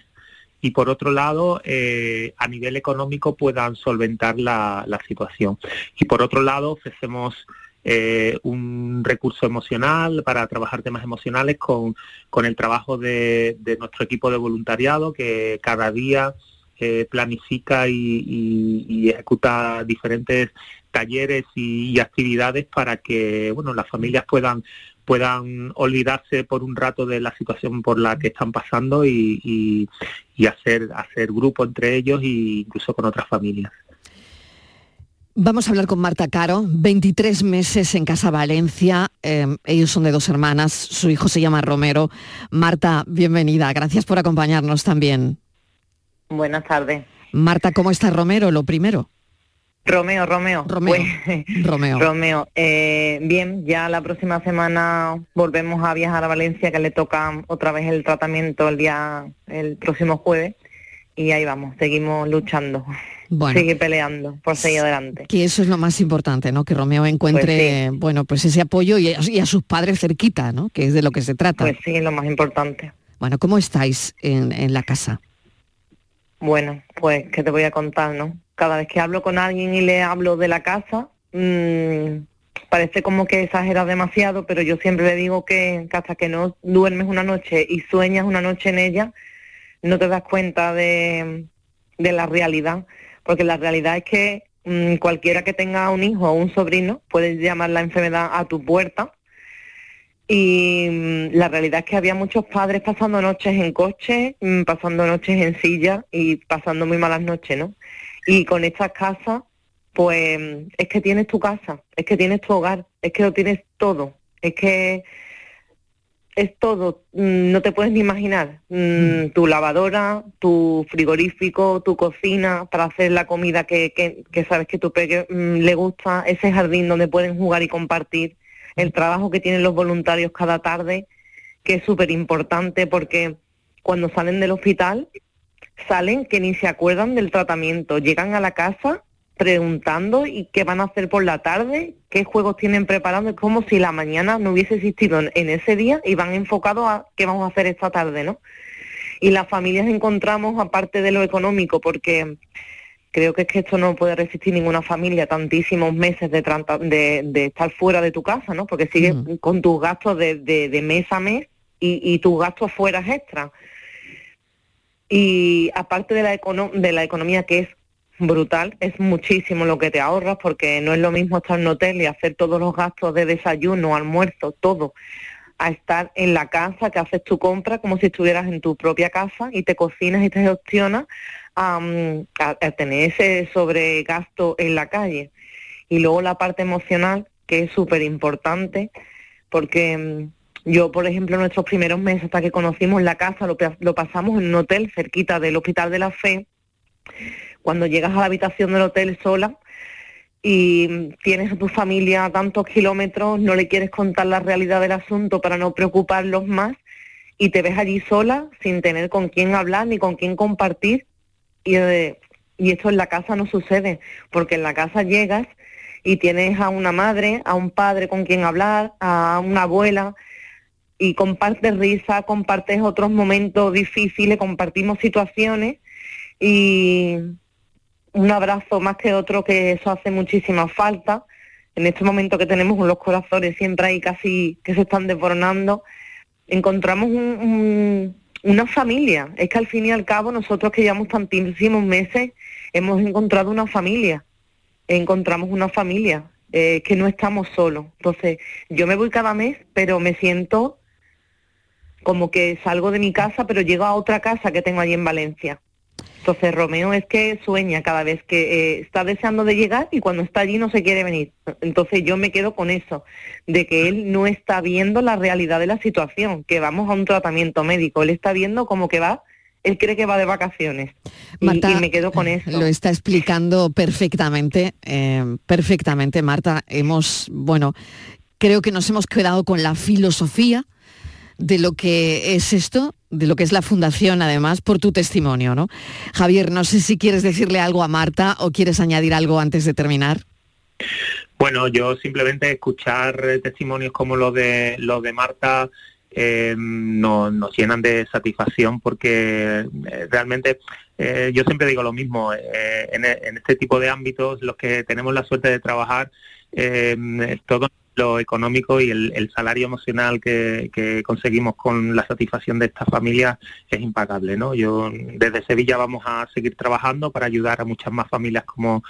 S18: y, por otro lado, eh, a nivel económico puedan solventar la, situación. Y, por otro lado, ofrecemos eh, un recurso emocional para trabajar temas emocionales con, el trabajo de, nuestro equipo de voluntariado que cada día eh, planifica y, ejecuta diferentes talleres y, actividades para que bueno las familias puedan puedan olvidarse por un rato de la situación por la que están pasando y, hacer, hacer grupo entre ellos e incluso con otras familias.
S6: Vamos a hablar con Marta Caro, 23 meses en Casa Valencia, eh, ellos son de dos hermanas, su hijo se llama Romero. Marta, bienvenida, gracias por acompañarnos también.
S19: Buenas tardes.
S6: Marta, ¿cómo está Romero? Lo primero.
S19: Romeo, Romeo.
S6: Romeo.
S19: Pues,
S6: Romeo.
S19: Romeo. Eh, bien, ya la próxima semana volvemos a viajar a Valencia, que le toca otra vez el tratamiento el día, el próximo jueves. Y ahí vamos, seguimos luchando. Bueno, Sigue peleando por seguir adelante.
S6: Que eso es lo más importante, ¿no? Que Romeo encuentre, pues bueno, pues ese apoyo y a, sus padres cerquita, ¿no? Que es de lo que se trata.
S19: Pues sí, lo más importante.
S6: Bueno, ¿cómo estáis en, en la casa?
S19: Bueno, pues, ¿qué te voy a contar, no? Cada vez que hablo con alguien y le hablo de la casa, mmm, parece como que exagera demasiado, pero yo siempre le digo que, hasta que no duermes una noche y sueñas una noche en ella, no te das cuenta de, de la realidad, porque la realidad es que mmm, cualquiera que tenga un hijo o un sobrino puede llamar la enfermedad a tu puerta y mm, la realidad es que había muchos padres pasando noches en coche, mm, pasando noches en silla y pasando muy malas noches, ¿no? Y con estas casas, pues es que tienes tu casa, es que tienes tu hogar, es que lo tienes todo, es que es todo, mm, no te puedes ni imaginar. Mm, mm. Tu lavadora, tu frigorífico, tu cocina para hacer la comida que, que, sabes que tu peque le gusta, ese jardín donde pueden jugar y compartir, el trabajo que tienen los voluntarios cada tarde, que es súper importante porque cuando salen del hospital salen que ni se acuerdan del tratamiento, llegan a la casa preguntando y qué van a hacer por la tarde, qué juegos tienen preparados, es como si la mañana no hubiese existido en ese día y van enfocados a qué vamos a hacer esta tarde, ¿no? Y las familias encontramos, aparte de lo económico, porque creo que es que esto no puede resistir ninguna familia tantísimos meses de, de, estar fuera de tu casa, ¿no? Porque sigues mm. con tus gastos de, de, mes a mes y, y tus gastos fuera extra. Y aparte de la, de la economía que es brutal, es muchísimo lo que te ahorras porque no es lo mismo estar en hotel y hacer todos los gastos de desayuno, almuerzo, todo, a estar en la casa, que haces tu compra como si estuvieras en tu propia casa y te cocinas y te gestionas a, tener ese sobregasto en la calle. Y luego la parte emocional, que es súper importante, porque mm, yo, por ejemplo, nuestros primeros meses hasta que conocimos la casa, lo, pasamos en un hotel cerquita del Hospital de la Fe. Cuando llegas a la habitación del hotel sola y tienes a tu familia a tantos kilómetros, no le quieres contar la realidad del asunto para no preocuparlos más y te ves allí sola sin tener con quién hablar ni con quién compartir. Y, eh, y esto en la casa no sucede, porque en la casa llegas y tienes a una madre, a un padre con quien hablar, a una abuela, y compartes risa, compartes otros momentos difíciles, compartimos situaciones y un abrazo más que otro que eso hace muchísima falta. En este momento que tenemos los corazones siempre ahí casi que se están desboronando, encontramos una familia. Es que al fin y al cabo nosotros que llevamos tantísimos meses hemos encontrado una familia. Encontramos una familia, eh, que no estamos solos. Entonces, yo me voy cada mes, pero me siento como que salgo de mi casa, pero llego a otra casa que tengo allí en Valencia. Entonces Romeo es que sueña cada vez que eh, está deseando de llegar y cuando está allí no se quiere venir. Entonces yo me quedo con eso, de que él no está viendo la realidad de la situación, que vamos a un tratamiento médico, él está viendo como que va, él cree que va de vacaciones. y, me quedo con eso.
S6: Lo está explicando perfectamente, eh, perfectamente Marta. Hemos, bueno, creo que nos hemos quedado con la filosofía de lo que es esto, de lo que es la fundación, además, por tu testimonio, ¿no? Javier, no sé si quieres decirle algo a Marta o quieres añadir algo antes de terminar.
S18: Bueno, yo simplemente escuchar testimonios como los de los de Marta eh, nos, llenan de satisfacción porque eh, realmente eh, yo siempre digo lo mismo en, este tipo de ámbitos los que tenemos la suerte de trabajar todo lo económico y el, salario emocional que, conseguimos con la satisfacción de esta familia es impagable, ¿no? Yo desde Sevilla vamos a seguir trabajando para ayudar a muchas más familias como,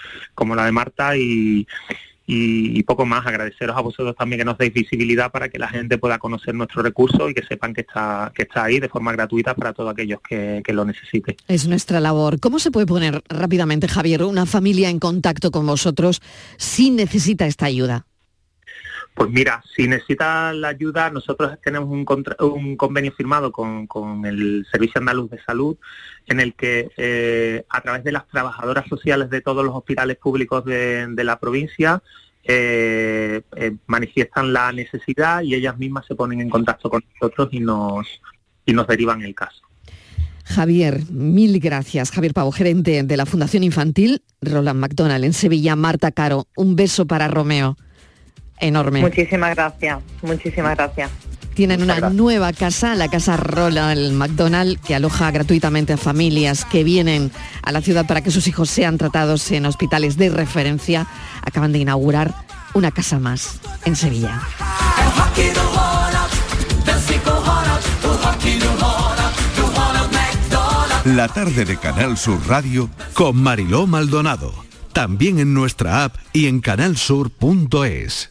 S18: la de Marta y, poco más. Agradeceros a vosotros también que nos deis visibilidad para que la gente pueda conocer nuestro recurso y que sepan que está, que está ahí de forma gratuita para todos aquellos que, que lo necesiten.
S6: Es nuestra labor. ¿Cómo se puede poner rápidamente, Javier, una familia en contacto con vosotros si necesita esta ayuda?
S18: Pues mira, si necesita la ayuda, nosotros tenemos un, convenio firmado con, con el Servicio Andaluz de Salud en el que eh, a través de las trabajadoras sociales de todos los hospitales públicos de, de la provincia eh, eh, manifiestan la necesidad y ellas mismas se ponen en contacto con nosotros y nos, y nos derivan el caso.
S6: Javier, mil gracias. Javier Pavo, gerente de la Fundación Infantil Roland McDonald en Sevilla. Marta Caro, un beso para Romeo. Enorme.
S19: Muchísimas gracias, muchísimas gracias.
S6: Tienen una nueva casa, la casa Roland McDonald, que aloja gratuitamente a familias que vienen a la ciudad para que sus hijos sean tratados en hospitales de referencia. Acaban de inaugurar una casa más en Sevilla.
S3: La tarde de Canal Sur Radio
S1: Con Mariló Maldonado. También en nuestra app y en canalsur.es.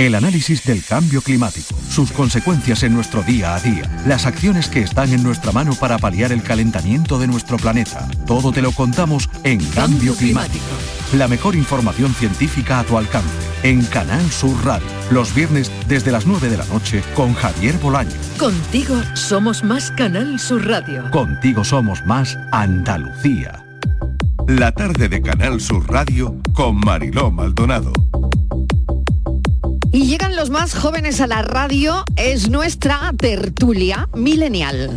S17: El análisis del cambio climático, sus consecuencias en nuestro día a día, las acciones que están en nuestra mano para paliar el calentamiento de nuestro planeta. Todo te lo contamos en Cambio Climático. La mejor información científica a tu alcance en Canal Sur Radio. Los viernes desde las 9 de la noche con Javier Bolaño.
S20: Contigo somos más Canal Sur Radio.
S17: Contigo somos más Andalucía.
S3: La tarde de Canal Sur Radio con Mariló Maldonado.
S6: Y llegan los más jóvenes a la radio, es nuestra tertulia milenial.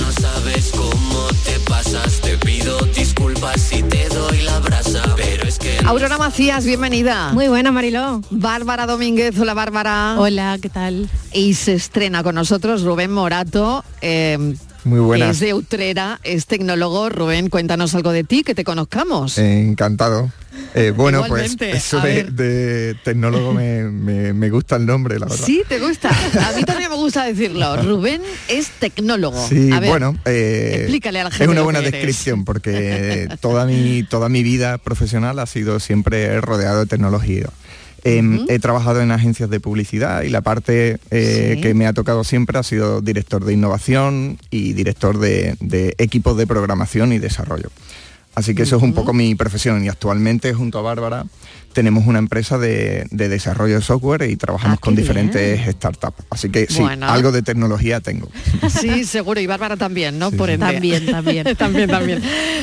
S21: No sabes cómo te pasas, te pido disculpas si te doy la brasa, pero es que
S6: Aurora Macías, bienvenida.
S22: Muy buena, Mariló.
S6: Bárbara Domínguez, hola Bárbara.
S22: Hola, ¿qué tal?
S6: Y se estrena con nosotros Rubén Morato. eh,
S23: Muy buenas.
S6: es de Utrera, es tecnólogo. Rubén, cuéntanos algo de ti, que te conozcamos.
S23: Encantado. Eh, bueno, pues eso de, tecnólogo me, me- me gusta el nombre, la verdad.
S6: Sí, te gusta. A mí también me gusta decirlo. Rubén es tecnólogo.
S23: Sí,
S6: A ver,
S23: bueno, eh,
S6: explícale a la gente
S23: es una buena descripción porque toda mi, toda mi vida profesional ha sido siempre rodeado de tecnología. Em, He trabajado en agencias de publicidad y la parte eh,
S6: Sí.
S23: que me ha tocado siempre ha sido director de innovación y director de, de equipos de programación y desarrollo. Así que eso es un poco mi profesión y actualmente junto a Bárbara tenemos una empresa de, de desarrollo de software y trabajamos con diferentes startups. Así que sí,
S6: Bueno.
S23: algo de tecnología tengo.
S6: Sí, seguro, y Bárbara también, ¿no? Por ende.
S22: También, también.
S6: también, también.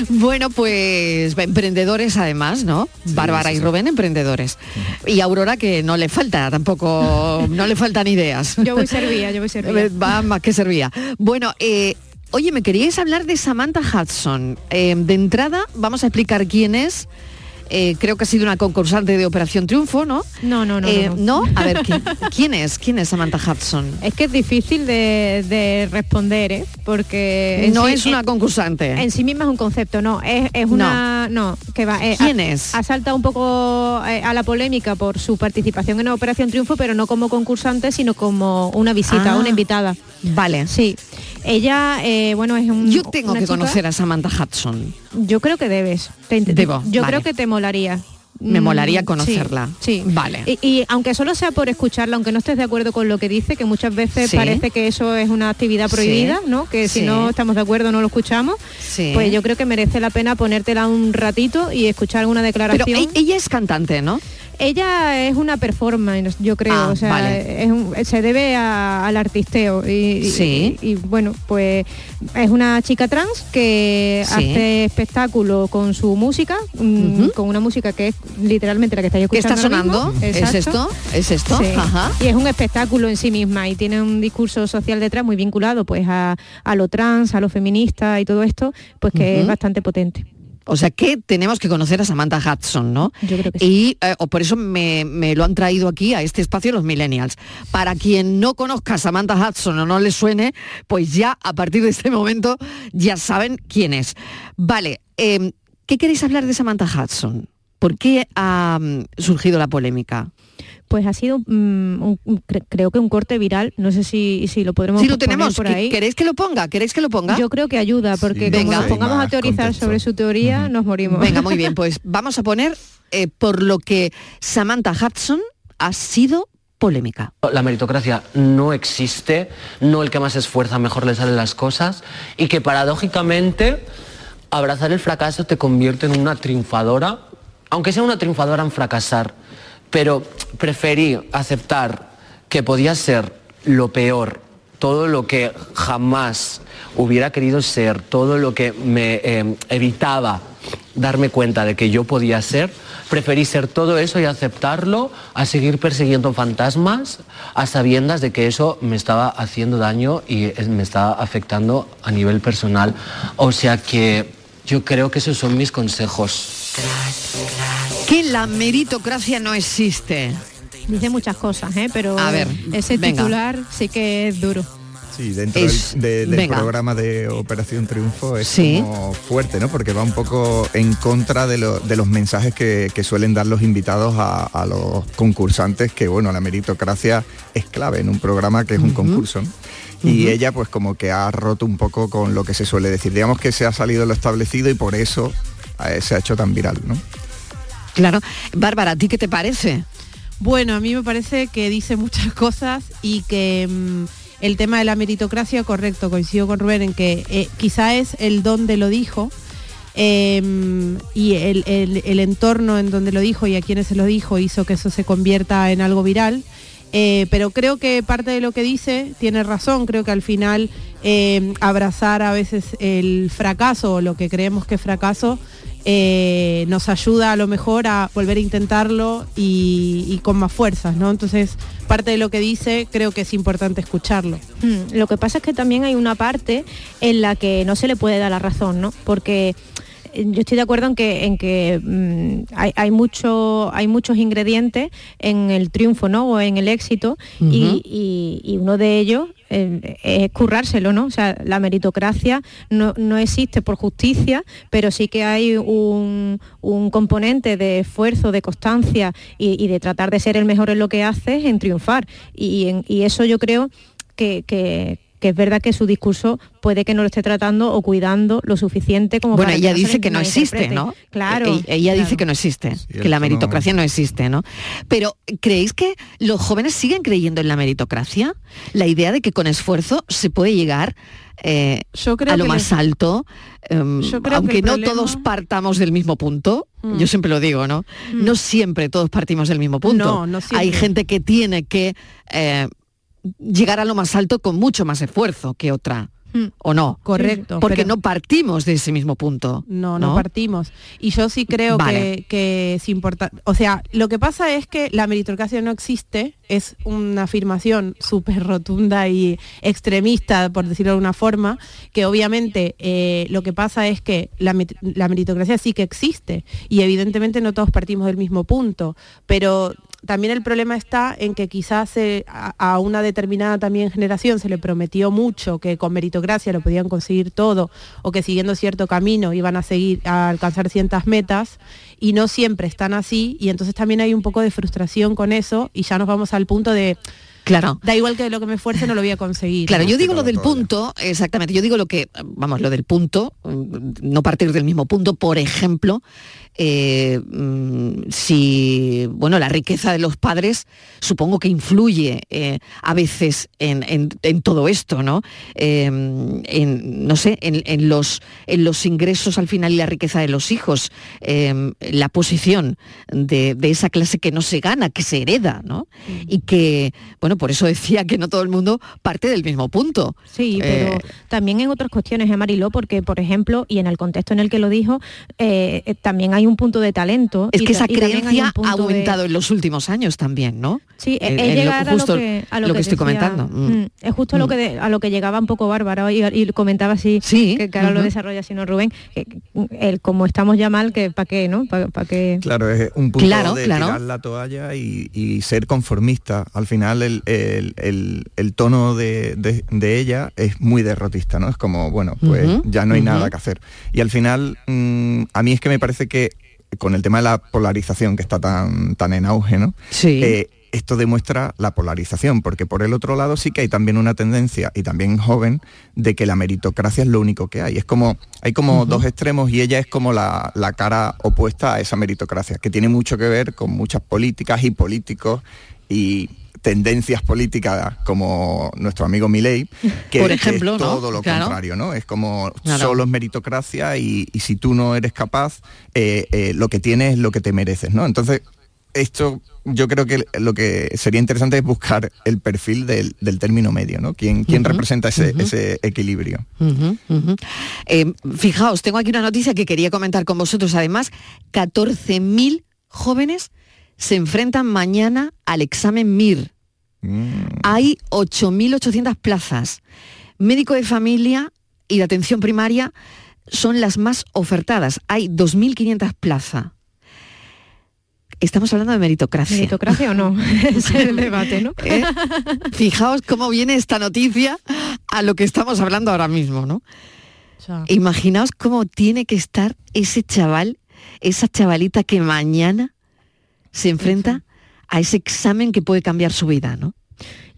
S6: Bueno, pues emprendedores además, ¿no? Bárbara y Rubén, emprendedores. Y Aurora, que no le falta tampoco, no le faltan ideas.
S22: Yo voy servía, yo voy servía.
S6: Va más que servía. Bueno, eh, oye, me queríais hablar de Samantha Hudson. Eh, de entrada, vamos a explicar quién es. Eh, creo que ha sido una concursante de Operación Triunfo, ¿no?
S22: No, no, no,
S6: Eh,
S22: no, no.
S6: A ver, ¿quién, quién es? ¿Quién es Samantha Hudson?
S22: Es que es difícil de, de responder, ¿eh? Porque...
S6: No
S22: sí-
S6: es una
S22: en-
S6: concursante.
S22: En sí misma es un concepto, no, es, es una... No, que va...
S6: ¿Quién
S22: ha-
S6: es?
S22: Ha saltado un poco a la polémica por su participación en Operación Triunfo, pero no como concursante, sino como una visita,
S6: Ah,
S22: una invitada.
S6: Vale.
S22: Sí. Ella, eh, bueno, es un...
S6: Yo tengo que
S22: chica-
S6: conocer a Samantha Hudson.
S22: Yo creo que debes. Te
S6: Debo,
S22: Yo
S6: vale.
S22: creo que te molaría.
S6: Me
S22: Mm,
S6: molaría conocerla.
S22: Sí,
S6: Vale.
S22: Y, y aunque solo sea por escucharla, aunque no estés de acuerdo con lo que dice, que muchas veces
S6: Sí.
S22: parece que eso es una actividad
S6: Sí.
S22: prohibida, ¿no? Que si no estamos de acuerdo no lo escuchamos.
S6: Sí.
S22: Pues yo creo que merece la pena ponértela un ratito y escuchar una
S6: Pero
S22: declaración.
S6: e- ella es cantante, ¿no?
S22: Ella es una performance, yo creo,
S6: Ah,
S22: o sea,
S6: vale.
S22: es un- se debe a- al artisteo y,
S6: Sí.
S22: y, bueno, pues es una chica trans que
S6: Sí.
S22: hace espectáculo con su música, mm, con una música que es literalmente la que estáis
S6: ¿Qué está
S22: escuchando. ahora mismo.
S6: sonando? ¿Es esto? ¿Es esto?
S22: Sí.
S6: Ajá.
S22: Y es un espectáculo en sí misma y tiene un discurso social detrás muy vinculado pues a, a lo trans, a lo feminista y todo esto, pues que es bastante potente.
S6: O sea que tenemos que conocer a Samantha Hudson, ¿no?
S22: Yo creo que sí.
S6: Y eh, o por eso me, me lo han traído aquí a este espacio los millennials. Para quien no conozca a Samantha Hudson o no le suene, pues ya a partir de este momento ya saben quién es. Vale, em, ¿qué queréis hablar de Samantha Hudson? ¿Por qué ha mm, surgido la polémica?
S22: Pues ha sido, mm, un- un- cre- creo que un corte viral, no sé si, si lo podremos
S6: Si lo
S22: poner
S6: tenemos,
S22: por
S6: ¿que-
S22: ahí.
S6: ¿queréis que lo ponga? ¿Queréis que lo ponga?
S22: Yo creo que ayuda, porque
S6: Sí.
S22: como
S6: Venga.
S22: nos pongamos a teorizar
S6: contexto.
S22: sobre su teoría, nos morimos.
S6: Venga, muy bien, pues vamos a poner eh, por lo que Samantha Hudson ha sido polémica.
S24: La meritocracia no existe, no el que más se esfuerza mejor le salen las cosas y que paradójicamente abrazar el fracaso te convierte en una triunfadora, aunque sea una triunfadora en fracasar, pero preferí aceptar que podía ser lo peor, todo lo que jamás hubiera querido ser, todo lo que me eh, evitaba darme cuenta de que yo podía ser, preferí ser todo eso y aceptarlo a seguir persiguiendo fantasmas a sabiendas de que eso me estaba haciendo daño y eh, me estaba afectando a nivel personal. O sea que yo creo que esos son mis consejos.
S6: Que la meritocracia no existe.
S22: Dice muchas cosas, ¿eh? pero
S6: A ver,
S22: ese
S6: venga.
S22: titular sí que es duro.
S23: Sí, dentro
S6: Es-
S23: del, de- del
S6: venga.
S23: programa de Operación Triunfo es
S6: Sí.
S23: como fuerte, ¿no? Porque va un poco en contra de, lo- de los mensajes que, que suelen dar los invitados a, a los concursantes, que bueno, la meritocracia es clave en un programa que es un concurso. ¿no? Y ella pues como que ha roto un poco con lo que se suele decir. Digamos que se ha salido lo establecido y por eso eh, se ha hecho tan viral, ¿no?
S6: Claro. Bárbara, ¿a ti qué te parece?
S25: Bueno, a mí me parece que dice muchas cosas y que mm, el tema de la meritocracia, correcto, coincido con Rubén en que eh, quizá es el donde lo dijo eh, y el, entorno en donde lo dijo y a quienes se lo dijo hizo que eso se convierta en algo viral. Eh, pero creo que parte de lo que dice tiene razón, creo que al final eh, abrazar a veces el fracaso o lo que creemos que es fracaso eh, nos ayuda a lo mejor a volver a intentarlo y, con más fuerzas, ¿no? Entonces, parte de lo que dice creo que es importante escucharlo.
S22: Mm, Lo que pasa es que también hay una parte en la que no se le puede dar la razón, ¿no? Porque yo estoy de acuerdo en que, en que mm, hay, hay mucho, hay muchos ingredientes en el triunfo, ¿no? O en el éxito, y, y- y uno de ellos eh, es currárselo, ¿no? O sea, la meritocracia no, no existe por justicia, pero sí que hay un, un componente de esfuerzo, de constancia y, y de tratar de ser el mejor en lo que haces, en triunfar. Y, en- y eso yo creo que, que- que es verdad que su discurso puede que no lo esté tratando o cuidando lo suficiente como
S6: Bueno,
S22: para
S6: ella dice que no existe. ¿no?
S22: Claro.
S6: E- ella
S22: claro.
S6: dice que no existe, que la meritocracia no... existe, ¿no? Pero ¿creéis que los jóvenes siguen creyendo en la meritocracia? La idea de que con esfuerzo se puede llegar eh,
S25: creo
S6: a lo
S25: que
S6: más
S25: les-
S6: alto,
S25: Yo creo que
S6: aunque no
S25: problema-
S6: todos partamos del mismo punto.
S25: Mm.
S6: Yo siempre lo digo, ¿no?
S25: Mm.
S6: No siempre todos partimos del mismo punto.
S25: No, no siempre.
S6: Hay gente que tiene que eh, llegar a lo más alto con mucho más esfuerzo que otra.
S25: Mm.
S6: ¿O no?
S25: Correcto,
S6: Porque
S25: pero-
S6: no partimos de ese mismo punto.
S25: No, no, partimos. Y yo sí creo
S6: Vale.
S25: que, que es importante. O sea, lo que pasa es que la meritocracia no existe, es una afirmación súper rotunda y extremista, por decirlo de alguna forma, que obviamente eh, lo que pasa es que la meritocracia sí que existe y evidentemente no todos partimos del mismo punto, pero también el problema está en que quizás eh, a, a una determinada también generación se le prometió mucho que con meritocracia lo podían conseguir todo o que siguiendo cierto camino iban a seguir a alcanzar ciertas metas y no siempre están así y entonces también hay un poco de frustración con eso y ya nos vamos al punto de
S6: Claro.
S25: da igual que lo que me esfuerce no lo voy a conseguir.
S6: Claro, yo digo lo del punto, exactamente, yo digo lo que, vamos, lo del punto, mm, no partir del mismo punto, por ejemplo, eh, mm, si, bueno, la riqueza de los padres supongo que influye eh, a veces en, en- en todo esto, ¿no? Eh, en, no sé, en, en los, en los ingresos al final y la riqueza de los hijos, eh, la posición de, de esa clase que no se gana, que se hereda, ¿no? Y que, bueno, por eso decía que no todo el mundo parte del mismo punto.
S22: Sí, pero
S6: Eh,
S22: también en otras cuestiones, ¿eh, Mariló? Porque, por ejemplo, y en el contexto en el que lo dijo, también hay un punto de talento.
S6: es que esa creencia ha
S22: de-
S6: aumentado en los últimos años también, ¿no?
S22: Sí, es
S6: lo-
S22: llegar a
S6: justo
S22: lo que, a lo que
S6: estoy
S22: decía-
S6: comentando. Mm.
S22: Mm, Es justo lo que de- a lo que llegaba un poco Bárbara y, y comentaba así, que, que ahora lo desarrolla sino Rubén, que, que, el como estamos ya mal, que para qué, ¿no? Para qué.
S23: Claro, es un punto
S22: Claro,
S23: de
S22: claro.
S23: tirar la toalla y, y ser conformista. Al final el, el- el- el tono de, de- de ella es muy derrotista, ¿no? Es como, bueno, pues ya no hay nada que hacer. Y al final, mm, a mí es que me parece que con el tema de la polarización que está tan, tan en auge, ¿no?
S6: Sí.
S23: Eh, esto demuestra la polarización, porque por el otro lado sí que hay también una tendencia, y también joven, de que la meritocracia es lo único que hay. Es como, hay como dos extremos y ella es como la, la cara opuesta a esa meritocracia, que tiene mucho que ver con muchas políticas y políticos y tendencias políticas como nuestro amigo Milei, que,
S6: Por ejemplo,
S23: es
S6: ¿no?
S23: todo lo
S6: Claro.
S23: contrario, ¿no? Es como
S6: Claro.
S23: solo es meritocracia y, y si tú no eres capaz, eh, eh, lo que tienes es lo que te mereces, ¿no? Entonces, esto yo creo que lo que sería interesante es buscar el perfil del, del término medio, ¿no? ¿Quién, quién representa ese, ese equilibrio?
S6: Eh, fijaos, tengo aquí una noticia que quería comentar con vosotros. Además, 14.000 jóvenes se enfrentan mañana al examen MIR. Hay 8.800 plazas. Médico de familia y de atención primaria son las más ofertadas. Hay 2.500 plazas. Estamos hablando de meritocracia.
S22: ¿Meritocracia o no? es el debate, ¿no?
S6: ¿Eh? Fijaos cómo viene esta noticia a lo que estamos hablando ahora mismo, ¿no? Imaginaos cómo tiene que estar ese chaval, esa chavalita que mañana se enfrenta a ese examen que puede cambiar su vida, ¿no?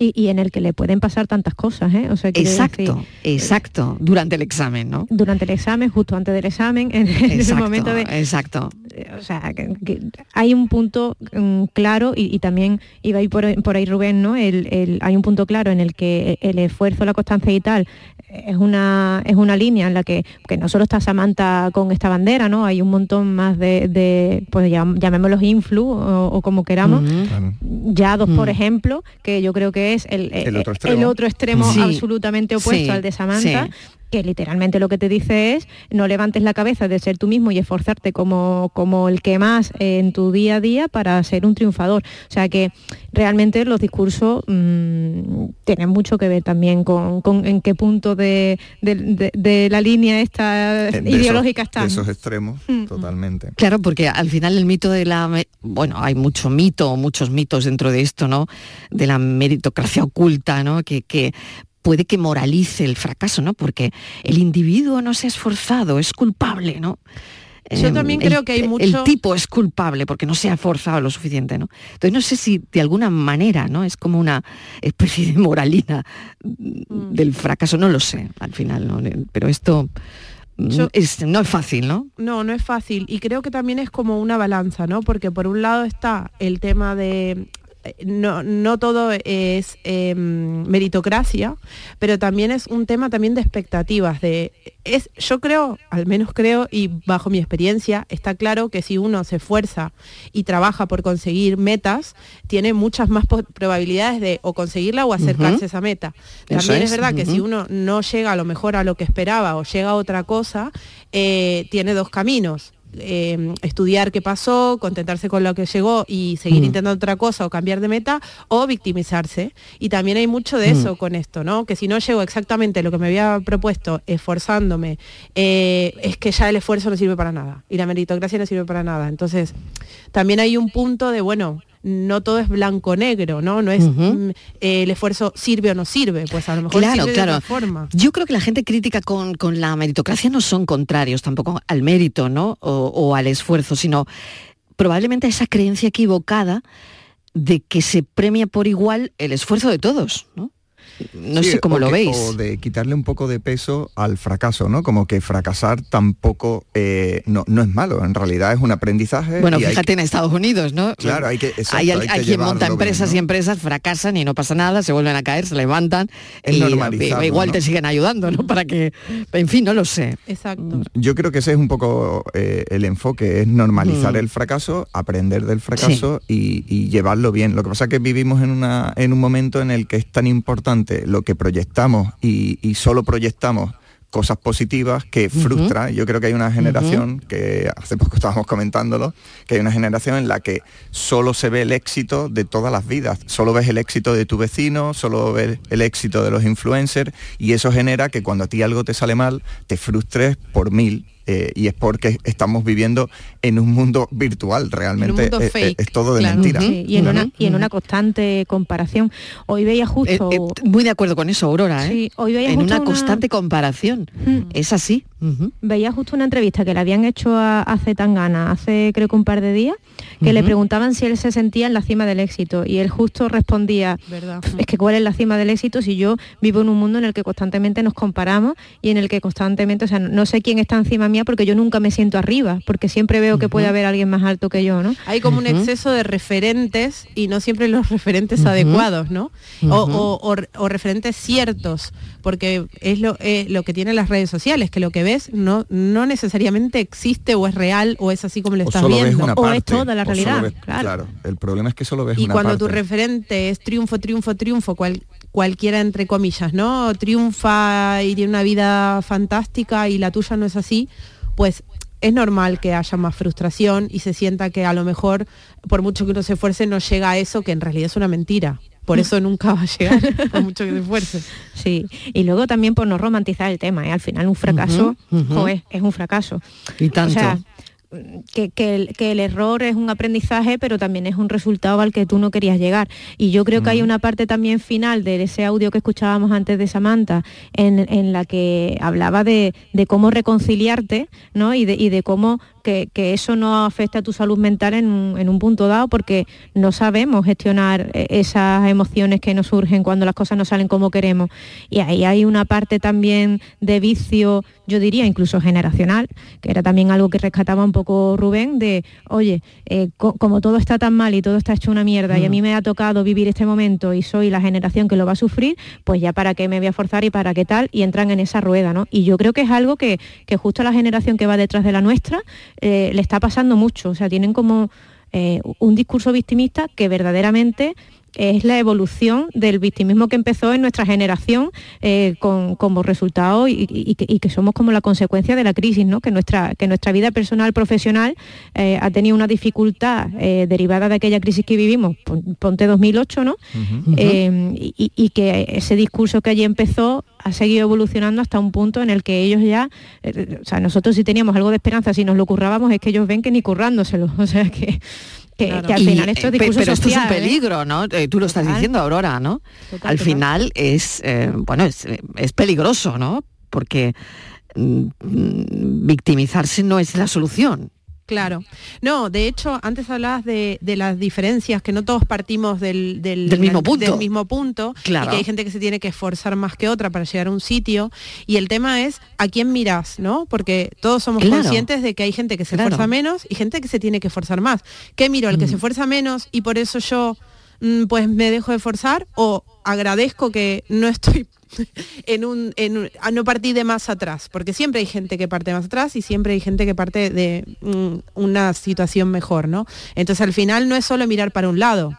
S22: Y, y en el que le pueden pasar tantas cosas, ¿eh? O sea,
S6: Exacto,
S22: decir,
S6: exacto, durante el examen, ¿no?
S22: durante el examen, justo antes del examen, en, en el
S6: Exacto,
S22: momento de...
S6: exacto.
S22: O sea, que, que hay un punto mm, claro y, y también iba a ir por, ahí- por ahí Rubén, ¿no? El, el- hay un punto claro en el que el esfuerzo, la constancia y tal es una, es una línea en la que, que no solo está Samantha con esta bandera, ¿no? Hay un montón más de, de, pues llam- llamémoslos influ o, o como queramos. Ya dos, por
S6: Mm.
S22: ejemplo, que yo creo que es el,
S23: El otro
S22: el
S23: extremo.
S22: otro extremo
S6: Sí,
S22: absolutamente opuesto
S6: sí,
S22: al de Samantha,
S6: sí.
S22: Que literalmente lo que te dice es no levantes la cabeza de ser tú mismo y esforzarte como, como el que más en tu día a día para ser un triunfador. O sea que realmente los discursos mm, tienen mucho que ver también con, con en qué punto de, de- de- de la línea esta
S23: Eh, de
S22: ideológica
S23: de esos extremos,
S22: Mm.
S23: totalmente.
S6: Claro, porque al final el mito de la... Bueno, hay mucho mito, muchos mitos dentro de esto, ¿no? De la meritocracia oculta, ¿no? Que, que puede que moralice el fracaso, ¿no? Porque el individuo no se ha esforzado, es culpable, ¿no?
S25: Yo
S6: Em,
S25: también
S6: el-
S25: creo que hay
S6: El
S25: mucho-
S6: tipo es culpable porque no se ha esforzado lo suficiente, ¿no? Entonces no sé si de alguna manera, ¿no? Es como una especie de moralina
S25: Mm.
S6: del fracaso, no lo sé, al final, ¿no? Pero esto mm,
S25: Yo-
S6: es- no es fácil, ¿no?
S25: No, no es fácil. Y creo que también es como una balanza, ¿no? Porque por un lado está el tema de... eh, No, no todo es eh, meritocracia, pero también es un tema también de expectativas. De, es, yo creo, al menos creo, y bajo mi experiencia, está claro que si uno se esfuerza y trabaja por conseguir metas, tiene muchas más probabilidades de o conseguirla o acercarse a esa meta. También
S6: es,
S25: es, verdad que si uno no llega a lo mejor a lo que esperaba o llega a otra cosa, eh, tiene dos caminos. Eh, estudiar qué pasó, contentarse con lo que llegó y seguir
S6: Mm.
S25: intentando otra cosa o cambiar de meta o victimizarse. Y también hay mucho de
S6: Mm.
S25: eso con esto, ¿no? Que si no llego exactamente a lo que me había propuesto esforzándome, eh, es que ya el esfuerzo no sirve para nada y la meritocracia no sirve para nada. Entonces, también hay un punto de, bueno, no todo es blanco-negro, ¿no? No es mm, eh, el esfuerzo sirve o no sirve, pues a lo mejor
S6: Claro,
S25: sirve de
S6: claro.
S25: otra forma.
S6: Yo creo que la gente crítica con, con la meritocracia no son contrarios tampoco al mérito, ¿no? O, o al esfuerzo, sino probablemente a esa creencia equivocada de que se premia por igual el esfuerzo de todos, ¿no? No
S23: Sí,
S6: sé cómo
S23: o
S6: lo
S23: que-
S6: veis.
S23: O de quitarle un poco de peso al fracaso, ¿no? Como que fracasar tampoco eh, no, no es malo, en realidad es un aprendizaje.
S6: Bueno, fíjate en Estados Unidos, ¿no?
S23: Claro, hay que- exacto,
S6: hay,
S23: hay que
S6: hay quien monta empresas
S23: bien, ¿no?
S6: y empresas, fracasan y no pasa nada, se vuelven a caer, se levantan
S23: Es
S6: y igual
S23: ¿no?
S6: te siguen ayudando, ¿no? Para que, en fin, no lo sé.
S25: Exacto.
S23: Yo creo que ese es un poco eh, el enfoque, es normalizar
S6: Mm.
S23: el fracaso, aprender del fracaso y, y llevarlo bien. Lo que pasa es que vivimos en, una, en un momento en el que es tan importante lo que proyectamos y, y solo proyectamos cosas positivas que frustra. Yo creo que hay una generación, que hace poco estábamos comentándolo, que hay una generación en la que solo se ve el éxito de todas las vidas. Solo ves el éxito de tu vecino, solo ves el éxito de los influencers y eso genera que cuando a ti algo te sale mal, te frustres por mil. Eh, y es porque estamos viviendo en un mundo virtual, realmente
S22: mundo
S23: eh, eh,
S22: fake,
S23: es, todo de
S22: Claro.
S23: mentira.
S22: Sí, y, en una, y en una constante comparación. Hoy veía justo...
S6: Eh, muy de acuerdo con eso, Aurora, ¿eh?
S22: Sí, hoy veía
S6: en
S22: justo
S6: una
S22: una-
S6: constante comparación. Es así.
S22: Veía justo una entrevista que le habían hecho a, a Zetangana hace creo que un par de días, que le preguntaban si él se sentía en la cima del éxito y él justo respondía,
S25: ¿Verdad?
S22: es que cuál es la cima del éxito si yo vivo en un mundo en el que constantemente nos comparamos y en el que constantemente, o sea, no sé quién está encima mía porque yo nunca me siento arriba, porque siempre veo que puede haber alguien más alto que yo, ¿no?
S25: Hay como un exceso de referentes y no siempre los referentes adecuados, ¿no? O,
S22: Ujú.
S25: o- o- o referentes ciertos, porque es lo, eh, lo que tienen las redes sociales, que lo que ves no, no necesariamente existe o es real o es así como lo
S23: O
S25: estás viendo. o
S23: parte,
S25: es toda la realidad.
S23: ves-
S25: claro.
S23: el problema es que solo ves
S25: Y
S23: una
S25: cuando tu referente es triunfo, triunfo, triunfo, cual- cualquiera entre comillas, ¿no? Triunfa y tiene una vida fantástica y la tuya no es así, pues es normal que haya más frustración y se sienta que a lo mejor, por mucho que uno se esfuerce, no llega a eso, que en realidad es una mentira. Por eso nunca va a llegar, por mucho que se esfuerce.
S22: Sí, y luego también por no romantizar el tema, ¿eh? al final un fracaso, joder, es un fracaso.
S6: Y tanto.
S22: O sea, que, que el, que el error es un aprendizaje, pero también es un resultado al que tú no querías llegar. Y yo creo que hay una parte también final de ese audio que escuchábamos antes de Samantha, en, en la que hablaba de, de cómo reconciliarte, ¿no? Y de, y de cómo que, que eso no afecta a tu salud mental en un, en un punto dado, porque no sabemos gestionar eh, esas emociones que nos surgen cuando las cosas no salen como queremos. Y ahí hay una parte también de vicio, yo diría incluso generacional, que era también algo que rescataba un poco Rubén, de, oye, eh, co- como todo está tan mal y todo está hecho una mierda y a mí me ha tocado vivir este momento y soy la generación que lo va a sufrir, pues ya para qué me voy a forzar y para qué tal, y entran en esa rueda, ¿no? Y yo creo que es algo que, que justo a la generación que va detrás de la nuestra eh, le está pasando mucho, o sea, tienen como eh, un discurso victimista que verdaderamente es la evolución del victimismo que empezó en nuestra generación eh, con, como resultado y, y- y que, y que somos como la consecuencia de la crisis, ¿no? que, nuestra, que nuestra vida personal, profesional eh, ha tenido una dificultad eh, derivada de aquella crisis que vivimos, pon- ponte 2008, ¿no? Eh, y, y que ese discurso que allí empezó ha seguido evolucionando hasta un punto en el que ellos ya, eh, o sea, nosotros si teníamos algo de esperanza, si nos lo currábamos, es que ellos ven que ni currándoselo, o sea que, que, que al
S6: Y,
S22: final esto es
S6: pe-
S22: discurso
S6: pero esto es un
S22: ¿eh?
S6: peligro, ¿no? Eh, tú lo estás
S22: Total.
S6: diciendo, Aurora, ¿no?
S22: Total,
S6: Al final es, eh, bueno, es, es peligroso, ¿no? Porque mm, mm, victimizarse no es la solución.
S25: Claro. No, de hecho, antes hablabas de, de las diferencias, que no todos partimos del, del,
S6: Del mismo punto.
S25: del mismo punto,
S6: Claro.
S25: y que hay gente que se tiene que esforzar más que otra para llegar a un sitio. Y el tema es a quién miras, ¿no? Porque todos somos
S6: Claro.
S25: conscientes de que hay gente que se
S6: Claro.
S25: esfuerza menos y gente que se tiene que esforzar más. ¿Qué miro? ¿El que
S6: Mm.
S25: se esfuerza menos y por eso yo mm, pues me dejo de esforzar? ¿O agradezco que no estoy en un, en un- a no partir de más atrás, porque siempre hay gente que parte más atrás y siempre hay gente que parte de mm, una situación mejor, ¿no? Entonces al final no es solo mirar para un lado,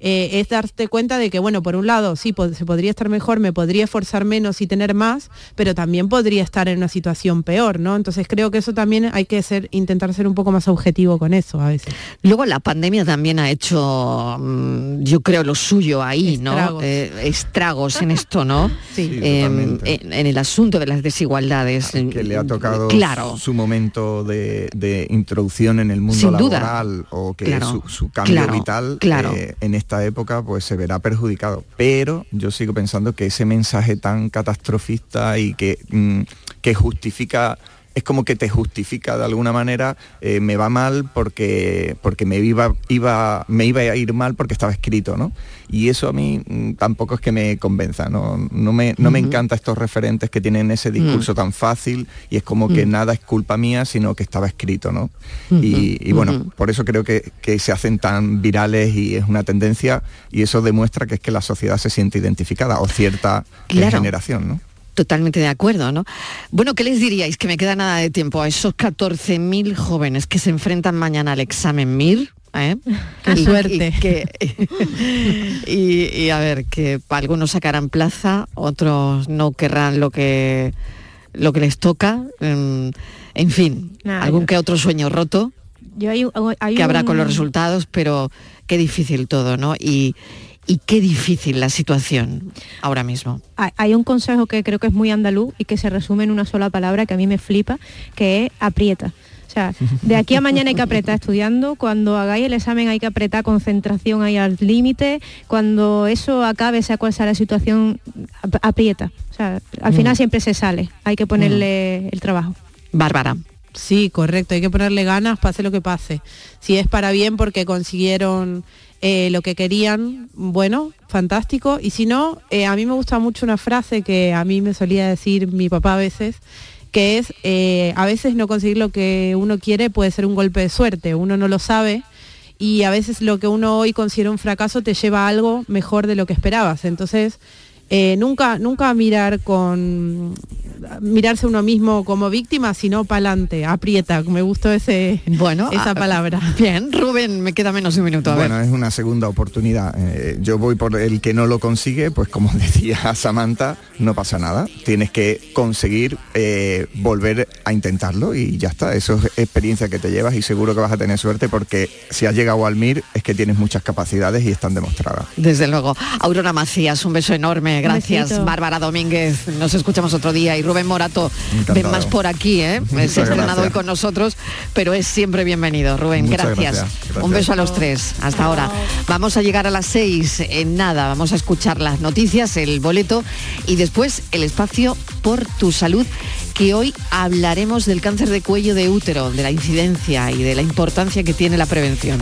S25: eh, es darte cuenta de que, bueno, por un lado, sí, po- se podría estar mejor, me podría esforzar menos y tener más, pero también podría estar en una situación peor, ¿no? Entonces creo que eso también hay que ser, intentar ser un poco más objetivo con eso a veces.
S6: Luego la pandemia también ha hecho, mm, yo creo, lo suyo ahí, ¿no?
S25: Estragos.
S6: Eh, estragos en esto, ¿no?
S25: Sí.
S6: Eh,
S23: totalmente.
S6: en, en el asunto de las desigualdades.
S23: que le ha tocado
S6: Claro.
S23: su momento de, de introducción en el mundo
S6: Sin duda.
S23: laboral o que
S6: Claro,
S23: su, su cambio
S6: claro,
S23: vital
S6: claro.
S23: eh, en esta época pues se verá perjudicado. Pero yo sigo pensando que ese mensaje tan catastrofista y que, mm, que justifica es como que te justifica de alguna manera, eh, me va mal porque, porque me, iba, iba, me iba a ir mal porque estaba escrito, ¿no? Y eso a mí mm, tampoco es que me convenza, no, no, me, no me encanta estos referentes que tienen ese discurso tan fácil y es como que
S6: Mm.
S23: nada es culpa mía, sino que estaba escrito, ¿no? Y, y bueno, por eso creo que, que se hacen tan virales y es una tendencia y eso demuestra que es que la sociedad se siente identificada o cierta
S6: Claro.
S23: generación, ¿no?
S6: Totalmente de acuerdo, ¿no? Bueno, ¿qué les diríais? Que me queda nada de tiempo a esos 14.000 jóvenes que se enfrentan mañana al examen MIR. ¿eh?
S25: Qué
S6: Y-
S25: suerte.
S6: Y, que- y- y a ver, que algunos sacarán plaza, otros no querrán lo que, lo que les toca. mm, En fin,
S22: Nada,
S6: algún
S22: yo-
S6: que otro sueño roto
S22: Yo hay, hay
S6: que habrá con los resultados, pero qué difícil todo, ¿no? Y, y qué difícil la situación ahora mismo.
S22: hay- un consejo que creo que es muy andaluz y que se resume en una sola palabra que a mí me flipa, que es aprieta. O sea, de aquí a mañana hay que apretar estudiando, cuando hagáis el examen hay que apretar concentración ahí al límite, cuando eso acabe, sea cual sea la situación, ap- aprieta. O sea, al
S25: Mm.
S22: final siempre se sale, hay que ponerle el trabajo.
S6: Bárbara.
S25: Sí, correcto, hay que ponerle ganas, pase lo que pase. Si es para bien porque consiguieron eh, lo que querían, bueno, fantástico. Y si no, eh, a mí me gusta mucho una frase que a mí me solía decir mi papá a veces, que es, eh, a veces no conseguir lo que uno quiere puede ser un golpe de suerte, uno no lo sabe. Y a veces lo que uno hoy considera un fracaso te lleva a algo mejor de lo que esperabas. Entonces, eh, nunca, nunca mirar con mirarse uno mismo como víctima, sino para adelante, aprieta. Me gustó ese,
S6: bueno,
S25: esa
S6: ah,
S25: palabra.
S6: Bien, Rubén, me queda menos de un minuto. A
S23: bueno,
S6: ver.
S23: es una segunda oportunidad. Eh, yo voy por el que no lo consigue, pues como decía Samantha, no pasa nada. Tienes que conseguir eh, volver a intentarlo y ya está. Eso es experiencia que te llevas y seguro que vas a tener suerte porque si has llegado al MIR es que tienes muchas capacidades y están demostradas.
S6: Desde luego. Aurora Macías, un beso enorme. Gracias. Bárbara Domínguez, nos escuchamos otro día. Y Rubén Morato,
S23: Encantado.
S6: ven más por aquí, ¿eh?
S23: Muchas
S6: Se ha estrenado
S23: gracias.
S6: hoy con nosotros, pero es siempre bienvenido. Rubén,
S23: gracias. Gracias.
S6: Un beso a los tres. Hasta ahora. Vamos a llegar a las seis. En nada, vamos a escuchar las noticias, el boleto y después el espacio por tu salud que hoy hablaremos del cáncer de cuello de útero, de la incidencia y de la importancia que tiene la prevención.